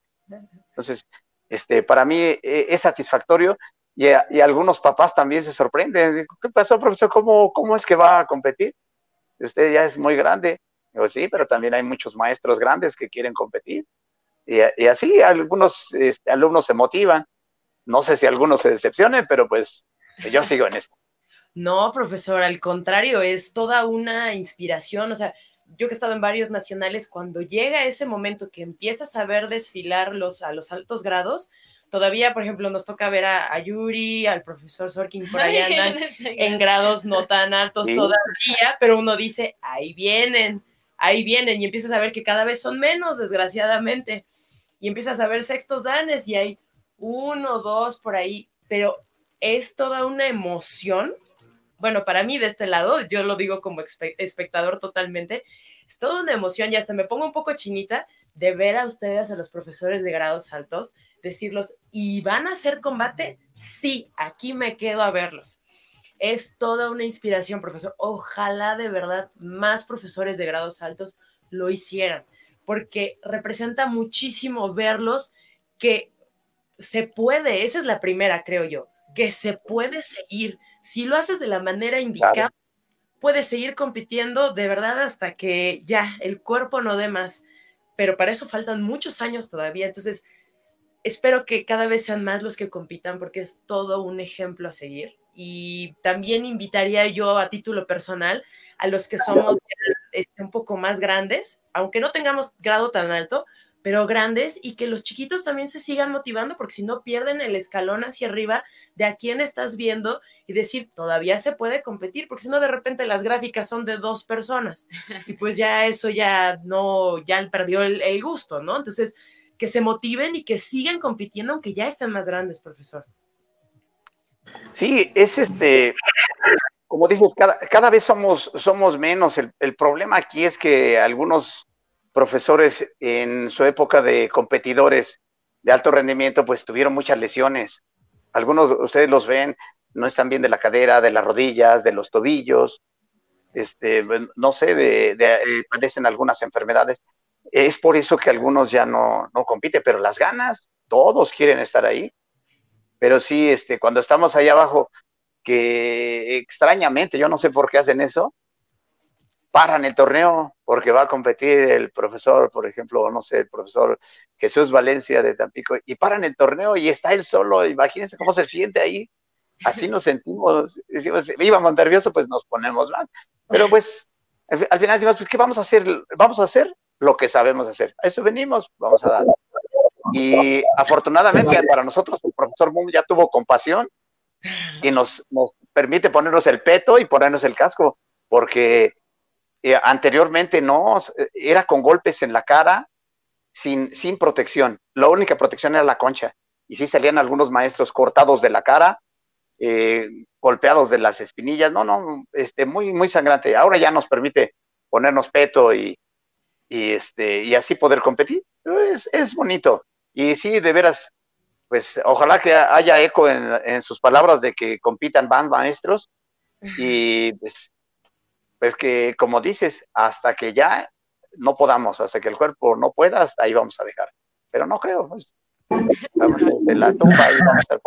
Entonces, este, para mí eh, es satisfactorio y, algunos papás también se sorprenden. ¿Qué pasó, profesor? ¿Cómo, ¿Cómo es que va a competir? Usted ya es muy grande. Digo, sí, pero también hay muchos maestros grandes que quieren competir. Y, así algunos este, alumnos se motivan. No sé si algunos se decepcionen, pero pues yo sigo en esto. No, profesor, al contrario, es toda una inspiración. O sea, yo que he estado en varios nacionales, cuando llega ese momento que empiezas a ver desfilar los, a los altos grados, todavía, por ejemplo, nos toca ver a, Yuri, al profesor Sorkin, por ahí andan en grados no tan altos todavía, pero uno dice, ahí vienen, ahí vienen, y empiezas a ver que cada vez son menos, desgraciadamente, y empiezas a ver sextos danes y hay uno, dos por ahí, pero es toda una emoción bueno, para mí de este lado, yo lo digo como espectador totalmente, es toda una emoción y hasta me pongo un poco chinita de ver a ustedes, a los profesores de grados altos, decirlos, ¿y van a hacer combate? Sí, aquí me quedo a verlos. Es toda una inspiración, profesor. Ojalá de verdad más profesores de grados altos lo hicieran, porque representa muchísimo verlos que se puede, esa es la primera, creo yo, que se puede seguir, si lo haces de la manera indicada, puedes seguir compitiendo de verdad hasta que ya el cuerpo no dé más. Pero para eso faltan muchos años todavía. Entonces, espero que cada vez sean más los que compitan porque es todo un ejemplo a seguir. Y también invitaría yo a título personal a los que somos este, un poco más grandes, aunque no tengamos grado tan alto, pero grandes y que los chiquitos también se sigan motivando porque si no pierden el escalón hacia arriba de a quién estás viendo y decir, todavía se puede competir, porque si no de repente las gráficas son de dos personas y pues ya eso ya no, ya perdió el, gusto, ¿no? Entonces, que se motiven y que sigan compitiendo aunque ya estén más grandes, profesor. Sí, es este, como dices, cada, cada vez somos, somos menos. El, el problema aquí es que algunos profesores en su época de competidores de alto rendimiento, pues tuvieron muchas lesiones. Algunos ustedes los ven, no están bien de la cadera, de las rodillas, de los tobillos, este, no sé, de, eh, padecen algunas enfermedades. Es por eso que algunos ya no, no compiten, pero las ganas, todos quieren estar ahí. Pero sí, este, cuando estamos ahí abajo, que extrañamente, yo no sé por qué hacen eso, paran el torneo porque va a competir el profesor, por ejemplo, no sé, el profesor Jesús Valencia de Tampico, y paran el torneo y está él solo, imagínense cómo se siente ahí. Así nos sentimos, decimos, íbamos nerviosos, pues nos ponemos mal. Pero pues, al final decimos, pues, ¿qué vamos a hacer? Vamos a hacer lo que sabemos hacer. A eso venimos, vamos a dar. Y afortunadamente para nosotros, el profesor Moon ya tuvo compasión y nos, nos permite ponernos el peto y ponernos el casco, porque eh, anteriormente no, era con golpes en la cara, sin, sin protección. La única protección era la concha. Y sí salían algunos maestros cortados de la cara, eh, golpeados de las espinillas. No, no, este, muy, muy sangrante. Ahora ya nos permite ponernos peto y, y, este, y así poder competir. Es, es bonito. Y sí, de veras, pues ojalá que haya eco en, en sus palabras de que compitan van maestros y pues, pues que como dices, hasta que ya no podamos, hasta que el cuerpo no pueda, hasta ahí vamos a dejar. Pero no creo, pues, la tumba vamos a estar.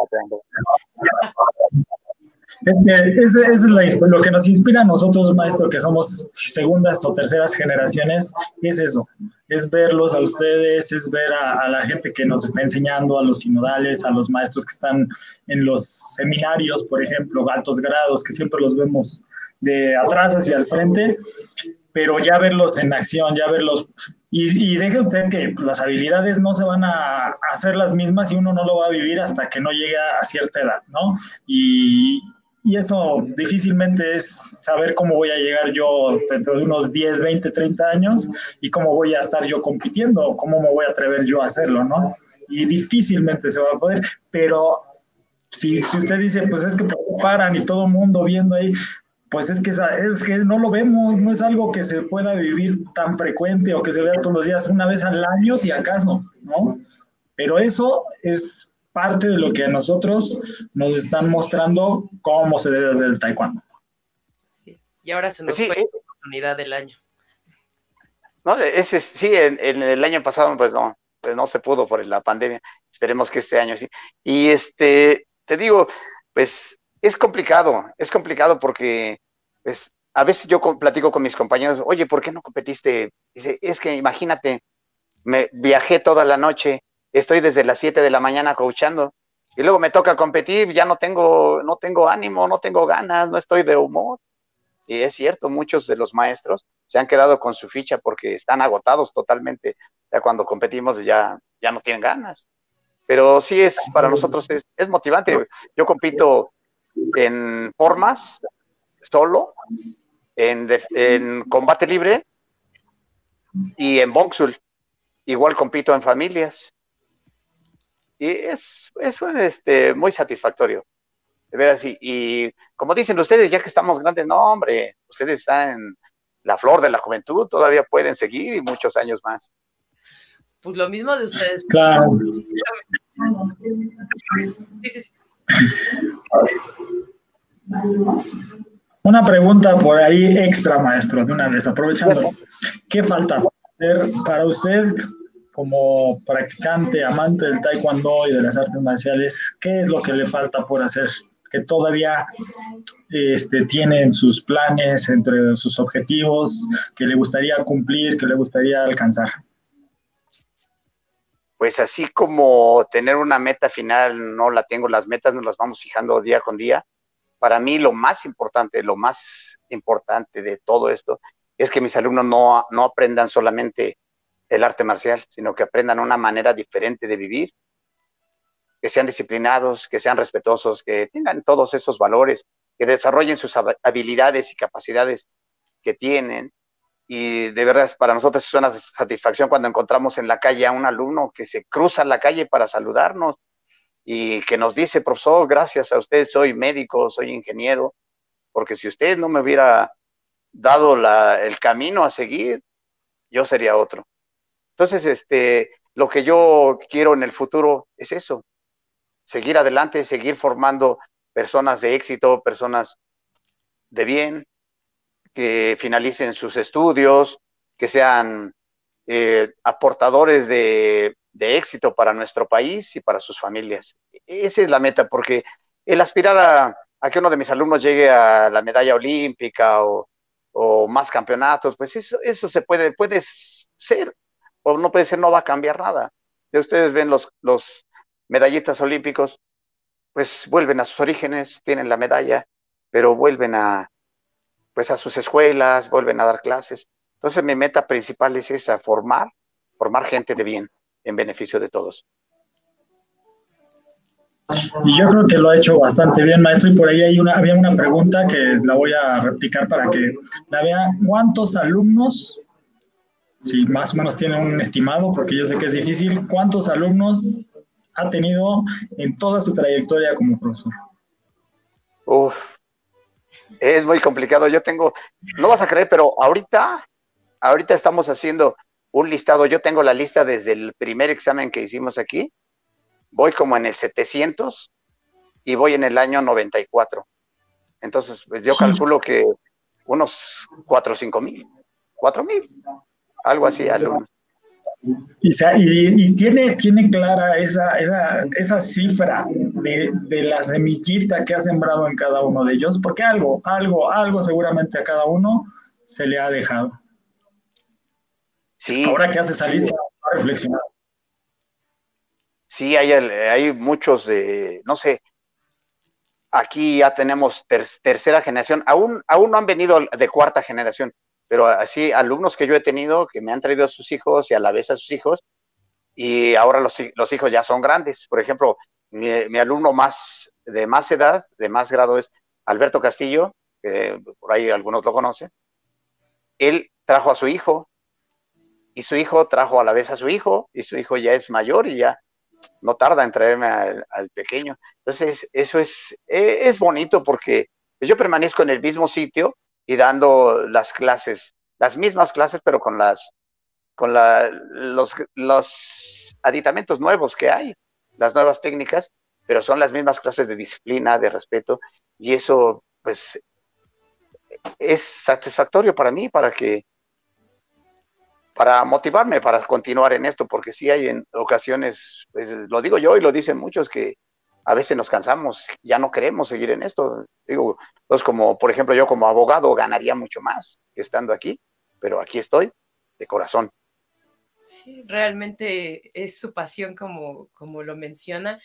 Es, es, es lo que nos inspira a nosotros, maestro, que somos segundas o terceras generaciones, es eso, es verlos a ustedes, es ver a, a, la gente que nos está enseñando, a los sinodales, a los maestros que están en los seminarios, por ejemplo, altos grados, que siempre los vemos de atrás hacia el frente, pero ya verlos en acción, ya verlos. Y, y deje usted que las habilidades no se van a hacer las mismas y uno no lo va a vivir hasta que no llegue a cierta edad, ¿no? Y, y eso difícilmente es saber cómo voy a llegar yo dentro de unos 10, 20, 30 años y cómo voy a estar yo compitiendo, cómo me voy a atrever yo a hacerlo, ¿no? Y difícilmente se va a poder, pero si, si usted dice, pues es que paran y todo el mundo viendo ahí, pues es que, es que no lo vemos, no es algo que se pueda vivir tan frecuente o que se vea todos los días, una vez al año, si acaso, ¿no? Pero eso es parte de lo que a nosotros nos están mostrando cómo se debe hacer el taekwondo. Sí. Y ahora se nos sí, fue la oportunidad del año. No, ese, sí, en, en, el año pasado pues no, pues no se pudo por la pandemia. Esperemos que este año sí. Y este, te digo, pues es complicado, es complicado porque pues, a veces yo platico con mis compañeros, oye, ¿por qué no competiste? Dice, es que imagínate, me viajé toda la noche, estoy desde las 7 de la mañana coachando y luego me toca competir, ya no tengo, no tengo ánimo, no tengo ganas, no estoy de humor. Y es cierto, muchos de los maestros se han quedado con su ficha porque están agotados totalmente. Ya cuando competimos ya, ya no tienen ganas. Pero sí es, para nosotros es, es motivante. Yo compito en formas, solo, en, combate libre y en boxul. Igual compito en familias. Y es, es este, muy satisfactorio. De veras, y, y, como dicen ustedes, ya que estamos grandes, no, hombre, ustedes están en la flor de la juventud, todavía pueden seguir y muchos años más. Pues lo mismo de ustedes. Claro. Sí, sí, sí. Una pregunta por ahí extra, maestro, de una vez, aprovechando. ¿Qué falta hacer para usted como practicante, amante del taekwondo y de las artes marciales? ¿Qué es lo que le falta por hacer? Que todavía este, tiene en sus planes, entre sus objetivos, que le gustaría cumplir, que le gustaría alcanzar pues así como tener una meta final, no la tengo, las metas nos las vamos fijando día con día. Para mí lo más importante, lo más importante de todo esto es que mis alumnos no, no aprendan solamente el arte marcial, sino que aprendan una manera diferente de vivir, que sean disciplinados, que sean respetuosos, que tengan todos esos valores, que desarrollen sus habilidades y capacidades que tienen y de verdad para nosotros es una satisfacción cuando encontramos en la calle a un alumno que se cruza la calle para saludarnos y que nos dice, profesor, gracias a usted soy médico, soy ingeniero, porque si usted no me hubiera dado el camino a seguir, yo sería otro. Entonces, este, lo que yo quiero en el futuro es eso, seguir adelante, seguir formando personas de éxito, personas de bien, que finalicen sus estudios, que sean eh, aportadores de, éxito para nuestro país y para sus familias. Esa es la meta, porque el aspirar a, a que uno de mis alumnos llegue a la medalla olímpica o, o más campeonatos, pues eso, eso se puede, puede ser, o no puede ser, no va a cambiar nada. Si ustedes ven los, los medallistas olímpicos, pues vuelven a sus orígenes, tienen la medalla, pero vuelven a, pues a sus escuelas, vuelven a dar clases. Entonces mi meta principal es esa, formar, formar gente de bien, en beneficio de todos. Y yo creo que lo ha hecho bastante bien, maestro, y por ahí hay una, había una pregunta que la voy a replicar para que la vean. ¿Cuántos alumnos si más o menos tiene un estimado, porque yo sé que es difícil, ¿cuántos alumnos ha tenido en toda su trayectoria como profesor? Uf, es muy complicado. Yo tengo, no vas a creer, pero ahorita, ahorita estamos haciendo un listado. Yo tengo la lista desde el primer examen que hicimos aquí. Voy como en el 700 y voy en el año 94. Entonces, pues yo calculo que unos 4 o 5 mil. 4 mil algo así, alumnos. Y, y, tiene, tiene clara esa, esa, esa cifra de, de, la semillita que ha sembrado en cada uno de ellos, porque algo, algo, algo seguramente a cada uno se le ha dejado. Sí. Ahora que hace esa lista, a reflexionar. Sí, hay, hay muchos de, no sé, aquí ya tenemos tercera generación, aún, aún no han venido de cuarta generación, pero así alumnos que yo he tenido que me han traído a sus hijos y a la vez a sus hijos, y ahora los, los hijos ya son grandes. Por ejemplo, mi, alumno más de más edad, de más grado es Alberto Castillo, que por ahí algunos lo conocen. Él trajo a su hijo y su hijo trajo a la vez a su hijo y su hijo ya es mayor y ya no tarda en traerme al, al pequeño. Entonces, eso es, e, es bonito porque yo permanezco en el mismo sitio, y dando las clases, las mismas clases, pero con las con la, los, los aditamentos nuevos que hay, las nuevas técnicas, pero son las mismas clases de disciplina, de respeto, y eso, pues, es satisfactorio para mí, para que, para motivarme para continuar en esto, porque sí hay en ocasiones, pues, lo digo yo y lo dicen muchos, que a veces nos cansamos, ya no queremos seguir en esto. Digo, pues como, por ejemplo, yo como abogado ganaría mucho más que estando aquí, pero aquí estoy de corazón. Sí, realmente es su pasión como, como lo menciona.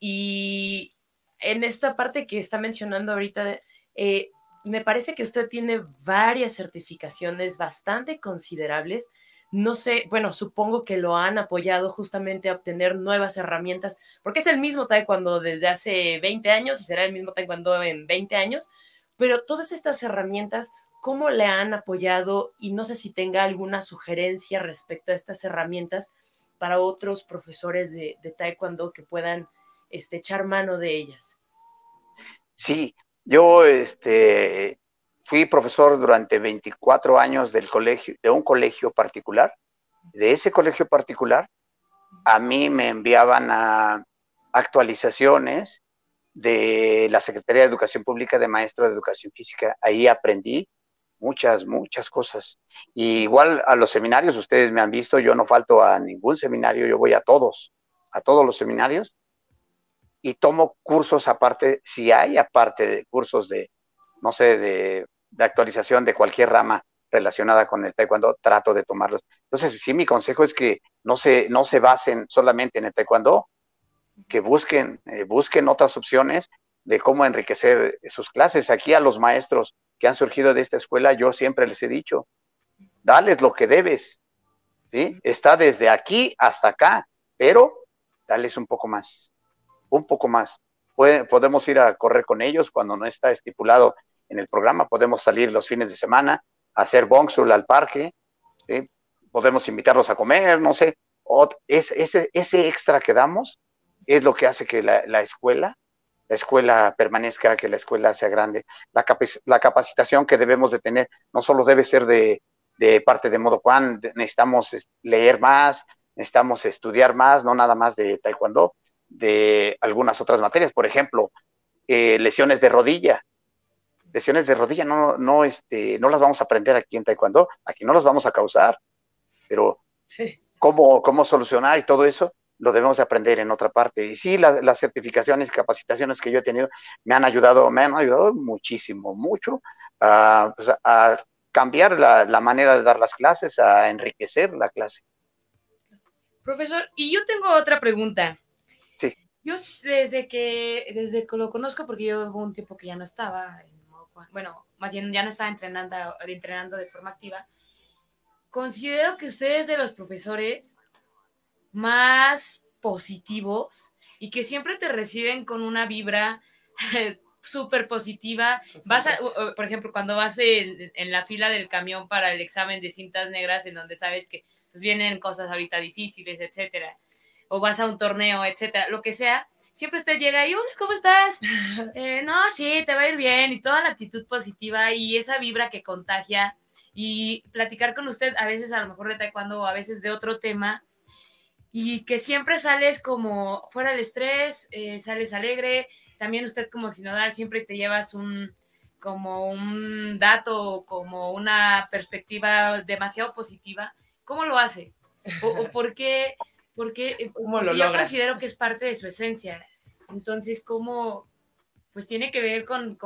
Y en esta parte que está mencionando ahorita, eh, me parece que usted tiene varias certificaciones bastante considerables no sé, bueno, supongo que lo han apoyado justamente a obtener nuevas herramientas, porque es el mismo taekwondo desde hace 20 años y será el mismo taekwondo en 20 años, pero todas estas herramientas, ¿cómo le han apoyado? Y no sé si tenga alguna sugerencia respecto a estas herramientas para otros profesores de, taekwondo que puedan este, echar mano de ellas. Sí, yo este, fui profesor durante 24 años del colegio, de un colegio particular. De ese colegio particular, a mí me enviaban a actualizaciones de la Secretaría de Educación Pública de Maestro de Educación Física. Ahí aprendí muchas, muchas cosas. Y igual a los seminarios, ustedes me han visto, yo no falto a ningún seminario, yo voy a todos, a todos los seminarios y tomo cursos aparte, si hay aparte de cursos de, no sé, de de actualización de cualquier rama relacionada con el taekwondo, trato de tomarlos. Entonces, sí, mi consejo es que no se, no se basen solamente en el taekwondo, que busquen, eh, busquen otras opciones de cómo enriquecer sus clases. Aquí a los maestros que han surgido de esta escuela, yo siempre les he dicho, dales lo que debes, ¿sí? Está desde aquí hasta acá, pero dales un poco más, un poco más. podemos ir a correr con ellos cuando no está estipulado en el programa, podemos salir los fines de semana, hacer bongsul al parque, podemos invitarlos a comer, no sé, es, ese, ese extra que damos es lo que hace que la, escuela, la escuela permanezca, que la escuela sea grande. La, la capacitación que debemos de tener no solo debe ser de, de parte de modo Juan, necesitamos leer más, necesitamos estudiar más, no nada más de taekwondo, de algunas otras materias, por ejemplo, eh, lesiones de rodilla lesiones de rodilla no, no, este, no las vamos a aprender aquí en Taekwondo, aquí no las vamos a causar, pero cómo, cómo solucionar y todo eso lo debemos de aprender en otra parte. Y sí, las certificaciones y capacitaciones que yo he tenido me han ayudado, me han ayudado muchísimo, mucho a, pues, cambiar la, la, manera de dar las clases, a enriquecer la clase. Profesor, y yo tengo otra pregunta. Sí. Yo desde que, desde que lo conozco, porque yo hubo un tiempo que ya no estaba bueno, más bien ya no estaba entrenando, entrenando de forma activa, considero que usted es de los profesores más positivos y que siempre te reciben con una vibra súper positiva. Vas a, por ejemplo, cuando vas en, la fila del camión para el examen de cintas negras, en donde sabes que pues, vienen cosas ahorita difíciles, etcétera, o vas a un torneo, etcétera, lo que sea, siempre usted llega y, hola, ¿cómo estás? Eh, no, sí, te va a ir bien, y toda la actitud positiva y esa vibra que contagia, y platicar con usted, a veces a lo mejor de taekwondo o a veces de otro tema, y que siempre sales como fuera del estrés, eh, sales alegre, también usted como sinodal siempre te llevas un como un dato, como una perspectiva demasiado positiva. ¿Cómo lo hace? ¿O, por qué? Porque, eh, ¿Cómo lo yo considero que es parte de su esencia. Entonces, ¿cómo? Pues tiene que ver con,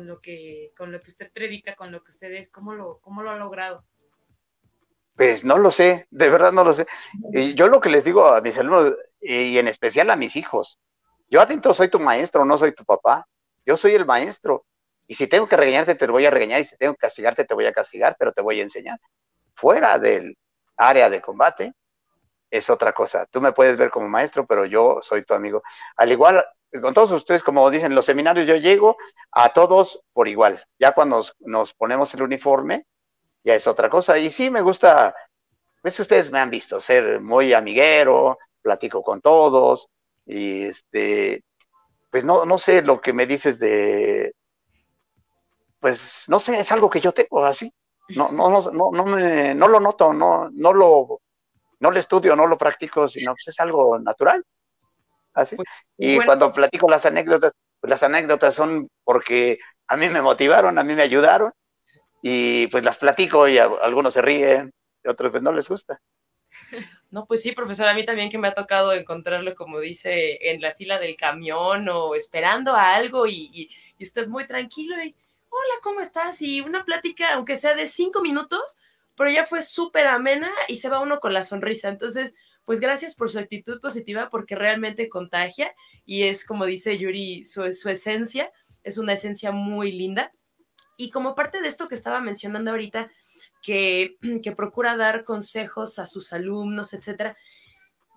lo, que, con lo que usted predica, con lo que usted es. ¿Cómo lo, cómo lo ha logrado? Pues no lo sé, de verdad no lo sé. Y yo lo que les digo a mis alumnos, y en especial a mis hijos, yo adentro soy tu maestro, no soy tu papá. Yo soy el maestro. Y si tengo que regañarte, te voy a regañar. Y si tengo que castigarte, te voy a castigar, pero te voy a enseñar. Fuera del área de combate es otra cosa. Tú me puedes ver como maestro, pero yo soy tu amigo. Al igual, con todos ustedes, como dicen los seminarios, yo llego a todos por igual. Ya cuando nos, ponemos el uniforme, ya es otra cosa. Y sí me gusta, pues ustedes me han visto, ser muy amiguero, platico con todos, y este, pues no, no sé lo que me dices de, pues no sé, es algo que yo tengo así. No, no, no, no, no, me, no lo noto, no, no lo, no lo estudio, no lo practico, sino pues es algo natural. Así. Pues, y cuando platico las anécdotas, pues las anécdotas son porque a mí me motivaron, a mí me ayudaron y pues las platico y algunos se ríen, y otros pues no les gusta. No, pues sí, profesor, a mí también que me ha tocado encontrarlo, como dice, en la fila del camión o esperando a algo y, y, y usted muy tranquilo y, hola, ¿cómo estás? Y una plática, aunque sea de cinco minutos, pero ya fue súper amena y se va uno con la sonrisa. Entonces, pues gracias por su actitud positiva porque realmente contagia y es, como dice Yuri, su, su esencia, es una esencia muy linda. Y como parte de esto que estaba mencionando ahorita, que, que procura dar consejos a sus alumnos, etcétera,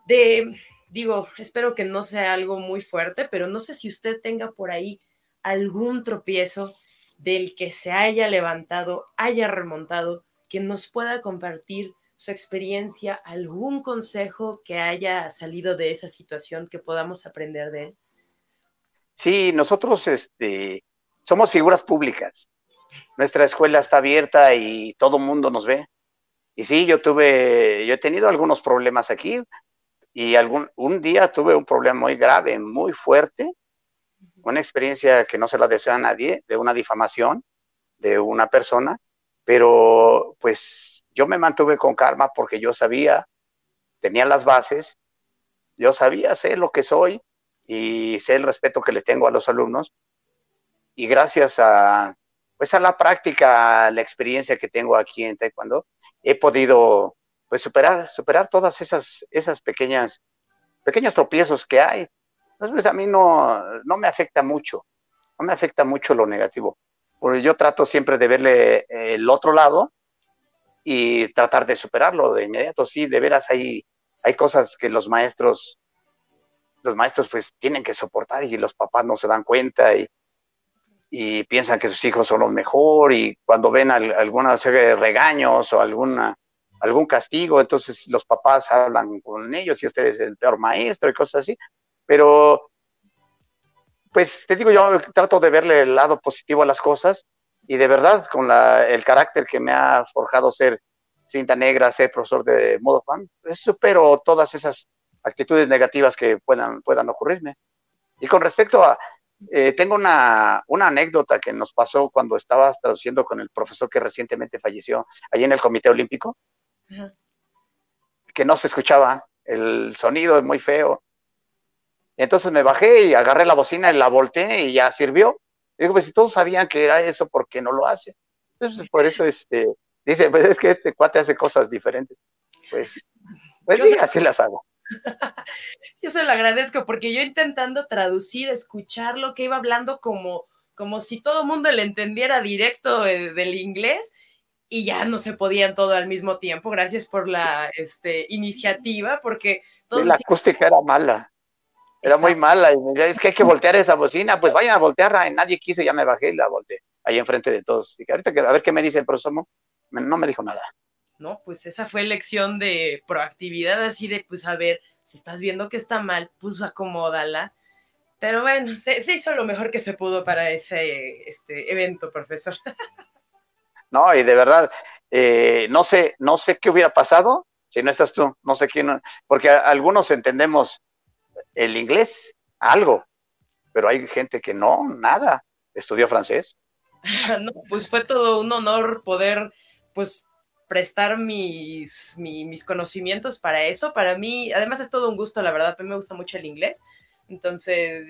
de, digo, espero que no sea algo muy fuerte, pero no sé si usted tenga por ahí algún tropiezo del que se haya levantado, haya remontado, que nos pueda compartir su experiencia, algún consejo que haya salido de esa situación que podamos aprender de él. Sí, nosotros este, somos figuras públicas nuestra escuela está abierta y todo el mundo nos ve. Y sí, yo tuve, yo he tenido algunos problemas aquí y algún, un día tuve un problema muy grave, muy fuerte, una experiencia que no se la deseo a nadie, de una difamación de una persona, pero pues yo me mantuve con calma porque yo sabía, tenía las bases, yo sabía, sé lo que soy y sé el respeto que le tengo a los alumnos y gracias a, pues a la práctica, la experiencia que tengo aquí en Taekwondo, he podido pues superar, superar todas esas, esas pequeñas, pequeños tropiezos que hay. Entonces a mí no, no me afecta mucho, no me afecta mucho lo negativo, porque yo trato siempre de verle el otro lado y tratar de superarlo de inmediato. Sí, de veras hay, hay cosas que los maestros, los maestros pues tienen que soportar y los papás no se dan cuenta y, y piensan que sus hijos son lo mejor y cuando ven alguna serie de regaños o alguna, algún castigo, entonces los papás hablan con ellos y usted es el peor maestro y cosas así. Pero, pues te digo, yo trato de verle el lado positivo a las cosas y de verdad, con la, el carácter que me ha forjado ser cinta negra, ser profesor de modo fan, pues, supero todas esas actitudes negativas que puedan, puedan ocurrirme. Y con respecto a, eh, tengo una, anécdota que nos pasó cuando estabas traduciendo con el profesor que recientemente falleció allí en el Comité Olímpico, que no se escuchaba, el sonido es muy feo. Entonces me bajé y agarré la bocina y la volteé y ya sirvió. digo, pues si todos sabían que era eso, ¿por qué no lo hace? Entonces por eso este, dice, pues es que este cuate hace cosas diferentes. Pues, pues sí, así las hago. yo se lo agradezco porque yo intentando traducir, escuchar lo que iba hablando como, como si todo el mundo le entendiera directo del inglés y ya no se podían todo al mismo tiempo. Gracias por la este, iniciativa porque... la acústica era mala. Era muy mala. Y me decía, es que hay que voltear esa bocina. Pues vayan a voltearla. Y nadie quiso, ya me bajé y la volteé. Ahí enfrente de todos. Y que ahorita, a ver qué me dice el profesor. No me dijo nada. No, pues esa fue lección de proactividad, así de, pues a ver, si estás viendo que está mal, pues acomódala. Pero bueno, se, hizo lo mejor que se pudo para ese este, evento, profesor. No, y de verdad, eh, no sé, no sé qué hubiera pasado si no estás tú, no sé quién, porque algunos entendemos el inglés, algo, pero hay gente que no, nada, estudió francés. no, pues fue todo un honor poder, pues, prestar mis, mis, conocimientos para eso. Para mí, además es todo un gusto, la verdad, a mí me gusta mucho el inglés. Entonces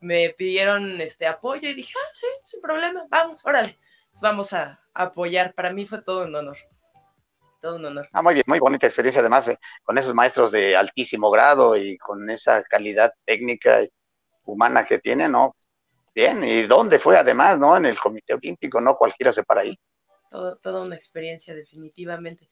me pidieron este apoyo y dije, ah, sí, sin problema, vamos, órale, vamos a apoyar. Para mí fue todo un honor. Todo un honor. Ah, muy bien, muy bonita experiencia, además, con esos maestros de altísimo grado y con esa calidad técnica y humana que tienen, ¿no? Bien, ¿y dónde fue además, no? En el Comité Olímpico, ¿no? Cualquiera se para ahí toda una experiencia definitivamente.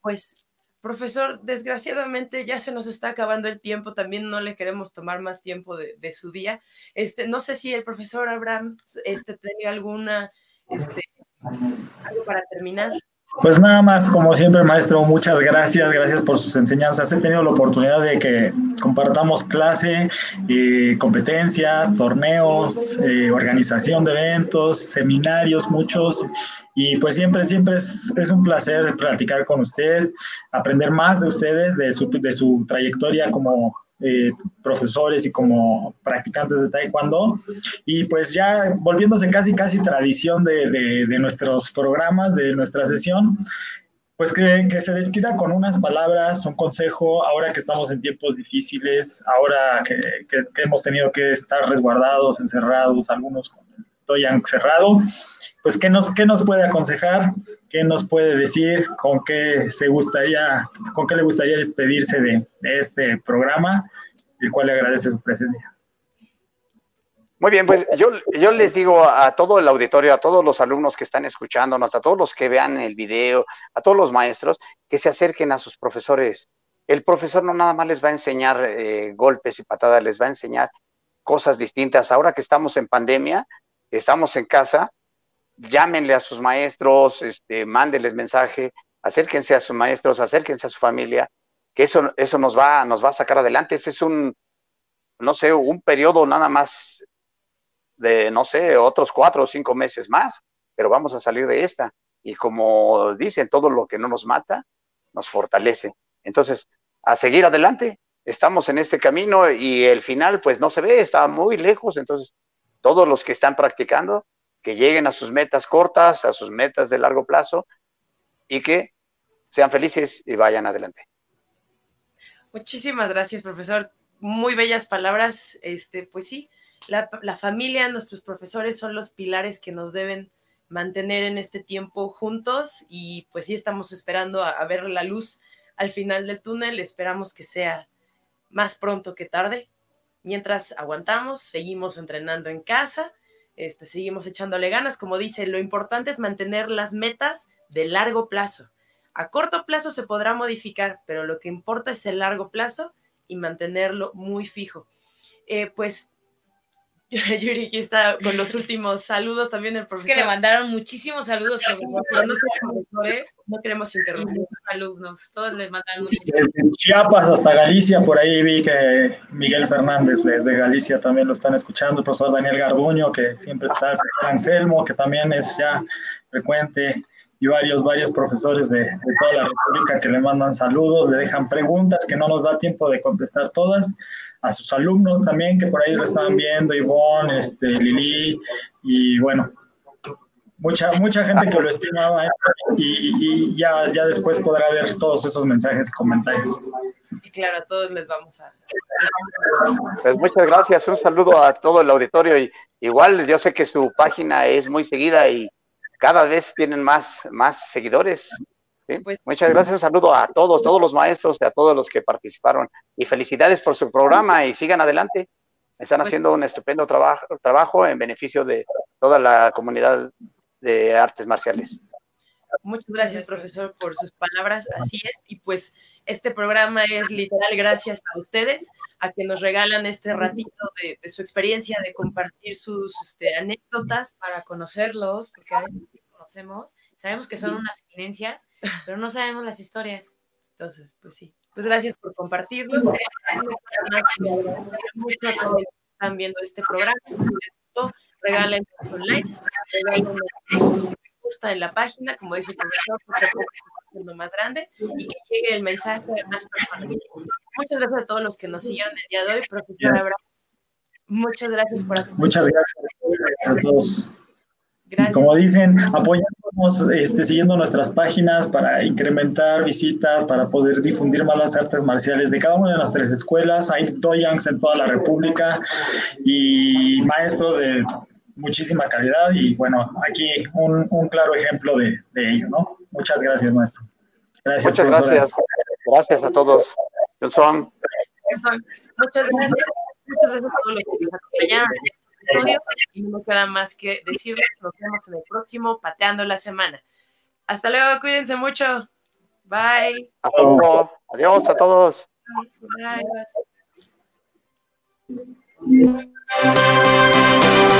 pues, profesor, desgraciadamente ya se nos está acabando el tiempo, también no le queremos tomar más tiempo de, su día. Este, no sé si el profesor Abraham este, tenga alguna, este, algo para terminar. Pues nada más, como siempre, maestro, muchas gracias, gracias por sus enseñanzas. He tenido la oportunidad de que compartamos clase, eh, competencias, torneos, eh, organización de eventos, seminarios, muchos. Y pues siempre, siempre es, un placer platicar con usted, aprender más de ustedes, de su, de su trayectoria como eh, profesores y como practicantes de taekwondo. Y pues ya volviéndose casi, casi tradición de, de, nuestros programas, de nuestra sesión, pues que, que, se despida con unas palabras, un consejo, ahora que estamos en tiempos difíciles, ahora que, que hemos tenido que estar resguardados, encerrados, algunos con el cerrado pues ¿qué nos, qué nos puede aconsejar? ¿Qué nos puede decir? ¿Con qué se gustaría, con qué le gustaría despedirse de, este programa? El cual le agradece su presencia. Muy bien, pues yo, yo les digo a todo el auditorio, a todos los alumnos que están escuchándonos, a todos los que vean el video, a todos los maestros, que se acerquen a sus profesores. El profesor no nada más les va a enseñar eh, golpes y patadas, les va a enseñar cosas distintas. Ahora que estamos en pandemia, estamos en casa, llámenle a sus maestros, este, mándenles mensaje, acérquense a sus maestros, acérquense a su familia, que eso, eso nos, va, nos va a sacar adelante. Este es un, no sé, un periodo nada más de, no sé, otros cuatro o cinco meses más, pero vamos a salir de esta. Y como dicen, todo lo que no nos mata, nos fortalece. Entonces, a seguir adelante. Estamos en este camino y el final, pues no se ve, está muy lejos. Entonces, todos los que están practicando, que lleguen a sus metas cortas, a sus metas de largo plazo y que sean felices y vayan adelante. Muchísimas gracias, profesor. Muy bellas palabras. Este, pues sí, la, familia, nuestros profesores son los pilares que nos deben mantener en este tiempo juntos y pues sí estamos esperando a, ver la luz al final del túnel. Esperamos que sea más pronto que tarde. Mientras aguantamos, seguimos entrenando en casa este, seguimos echándole ganas. Como dice, lo importante es mantener las metas de largo plazo. A corto plazo se podrá modificar, pero lo que importa es el largo plazo y mantenerlo muy fijo. Eh, pues Yuri aquí está con los últimos saludos también el profesor. Es que le mandaron muchísimos saludos, no, queremos interrumpir. a alumnos, todos le mandaron Desde Chiapas hasta Galicia, por ahí vi que Miguel Fernández de, Galicia también lo están escuchando, el profesor Daniel Garduño, que siempre está, el Anselmo, que también es ya frecuente, y varios, varios profesores de, de toda la República que le mandan saludos, le dejan preguntas que no nos da tiempo de contestar todas a sus alumnos también, que por ahí lo estaban viendo, Ivonne, este, Lili, y bueno, mucha, mucha gente que lo estimaba ¿eh? y, ya, ya después podrá ver todos esos mensajes y comentarios. Y claro, a todos les vamos a... Pues muchas gracias, un saludo a todo el auditorio y igual yo sé que su página es muy seguida y cada vez tienen más, más seguidores. Pues, Muchas gracias, un saludo a todos, todos los maestros y a todos los que participaron. Y felicidades por su programa y sigan adelante. Están pues haciendo un estupendo trabajo, trabajo en beneficio de toda la comunidad de artes marciales. Muchas gracias, profesor, por sus palabras. Así es. Y pues este programa es literal gracias a ustedes, a que nos regalan este ratito de, su experiencia, de compartir sus este, anécdotas. Para conocerlos, porque a veces conocemos, sabemos que son unas eminencias, pero no sabemos las historias. Entonces, pues sí. Pues gracias por compartirlo. Mucho a todos que están viendo este programa. Si les gustó, gusta en la página, como dice el profesor, porque siendo más grande y que llegue el mensaje de más personas. Muchas gracias a todos los que nos siguieron el día de hoy, profesor Abraham. Muchas gracias por acompañarnos. Muchas gracias, a todos. Gracias. Como dicen, apoyamos este, siguiendo nuestras páginas para incrementar visitas, para poder difundir más las artes marciales de cada una de nuestras escuelas. Hay doyangs en toda la República y maestros de muchísima calidad y bueno, aquí un, un claro ejemplo de, de, ello, ¿no? Muchas gracias, maestro. Gracias, Muchas gracias. Gracias a todos. Muchas gracias. Muchas gracias a todos los que nos acompañaron en este episodio y no me queda más que decirles que nos vemos en el próximo Pateando la Semana. Hasta luego, cuídense mucho. Bye. Hasta luego. Adiós a todos. Bye.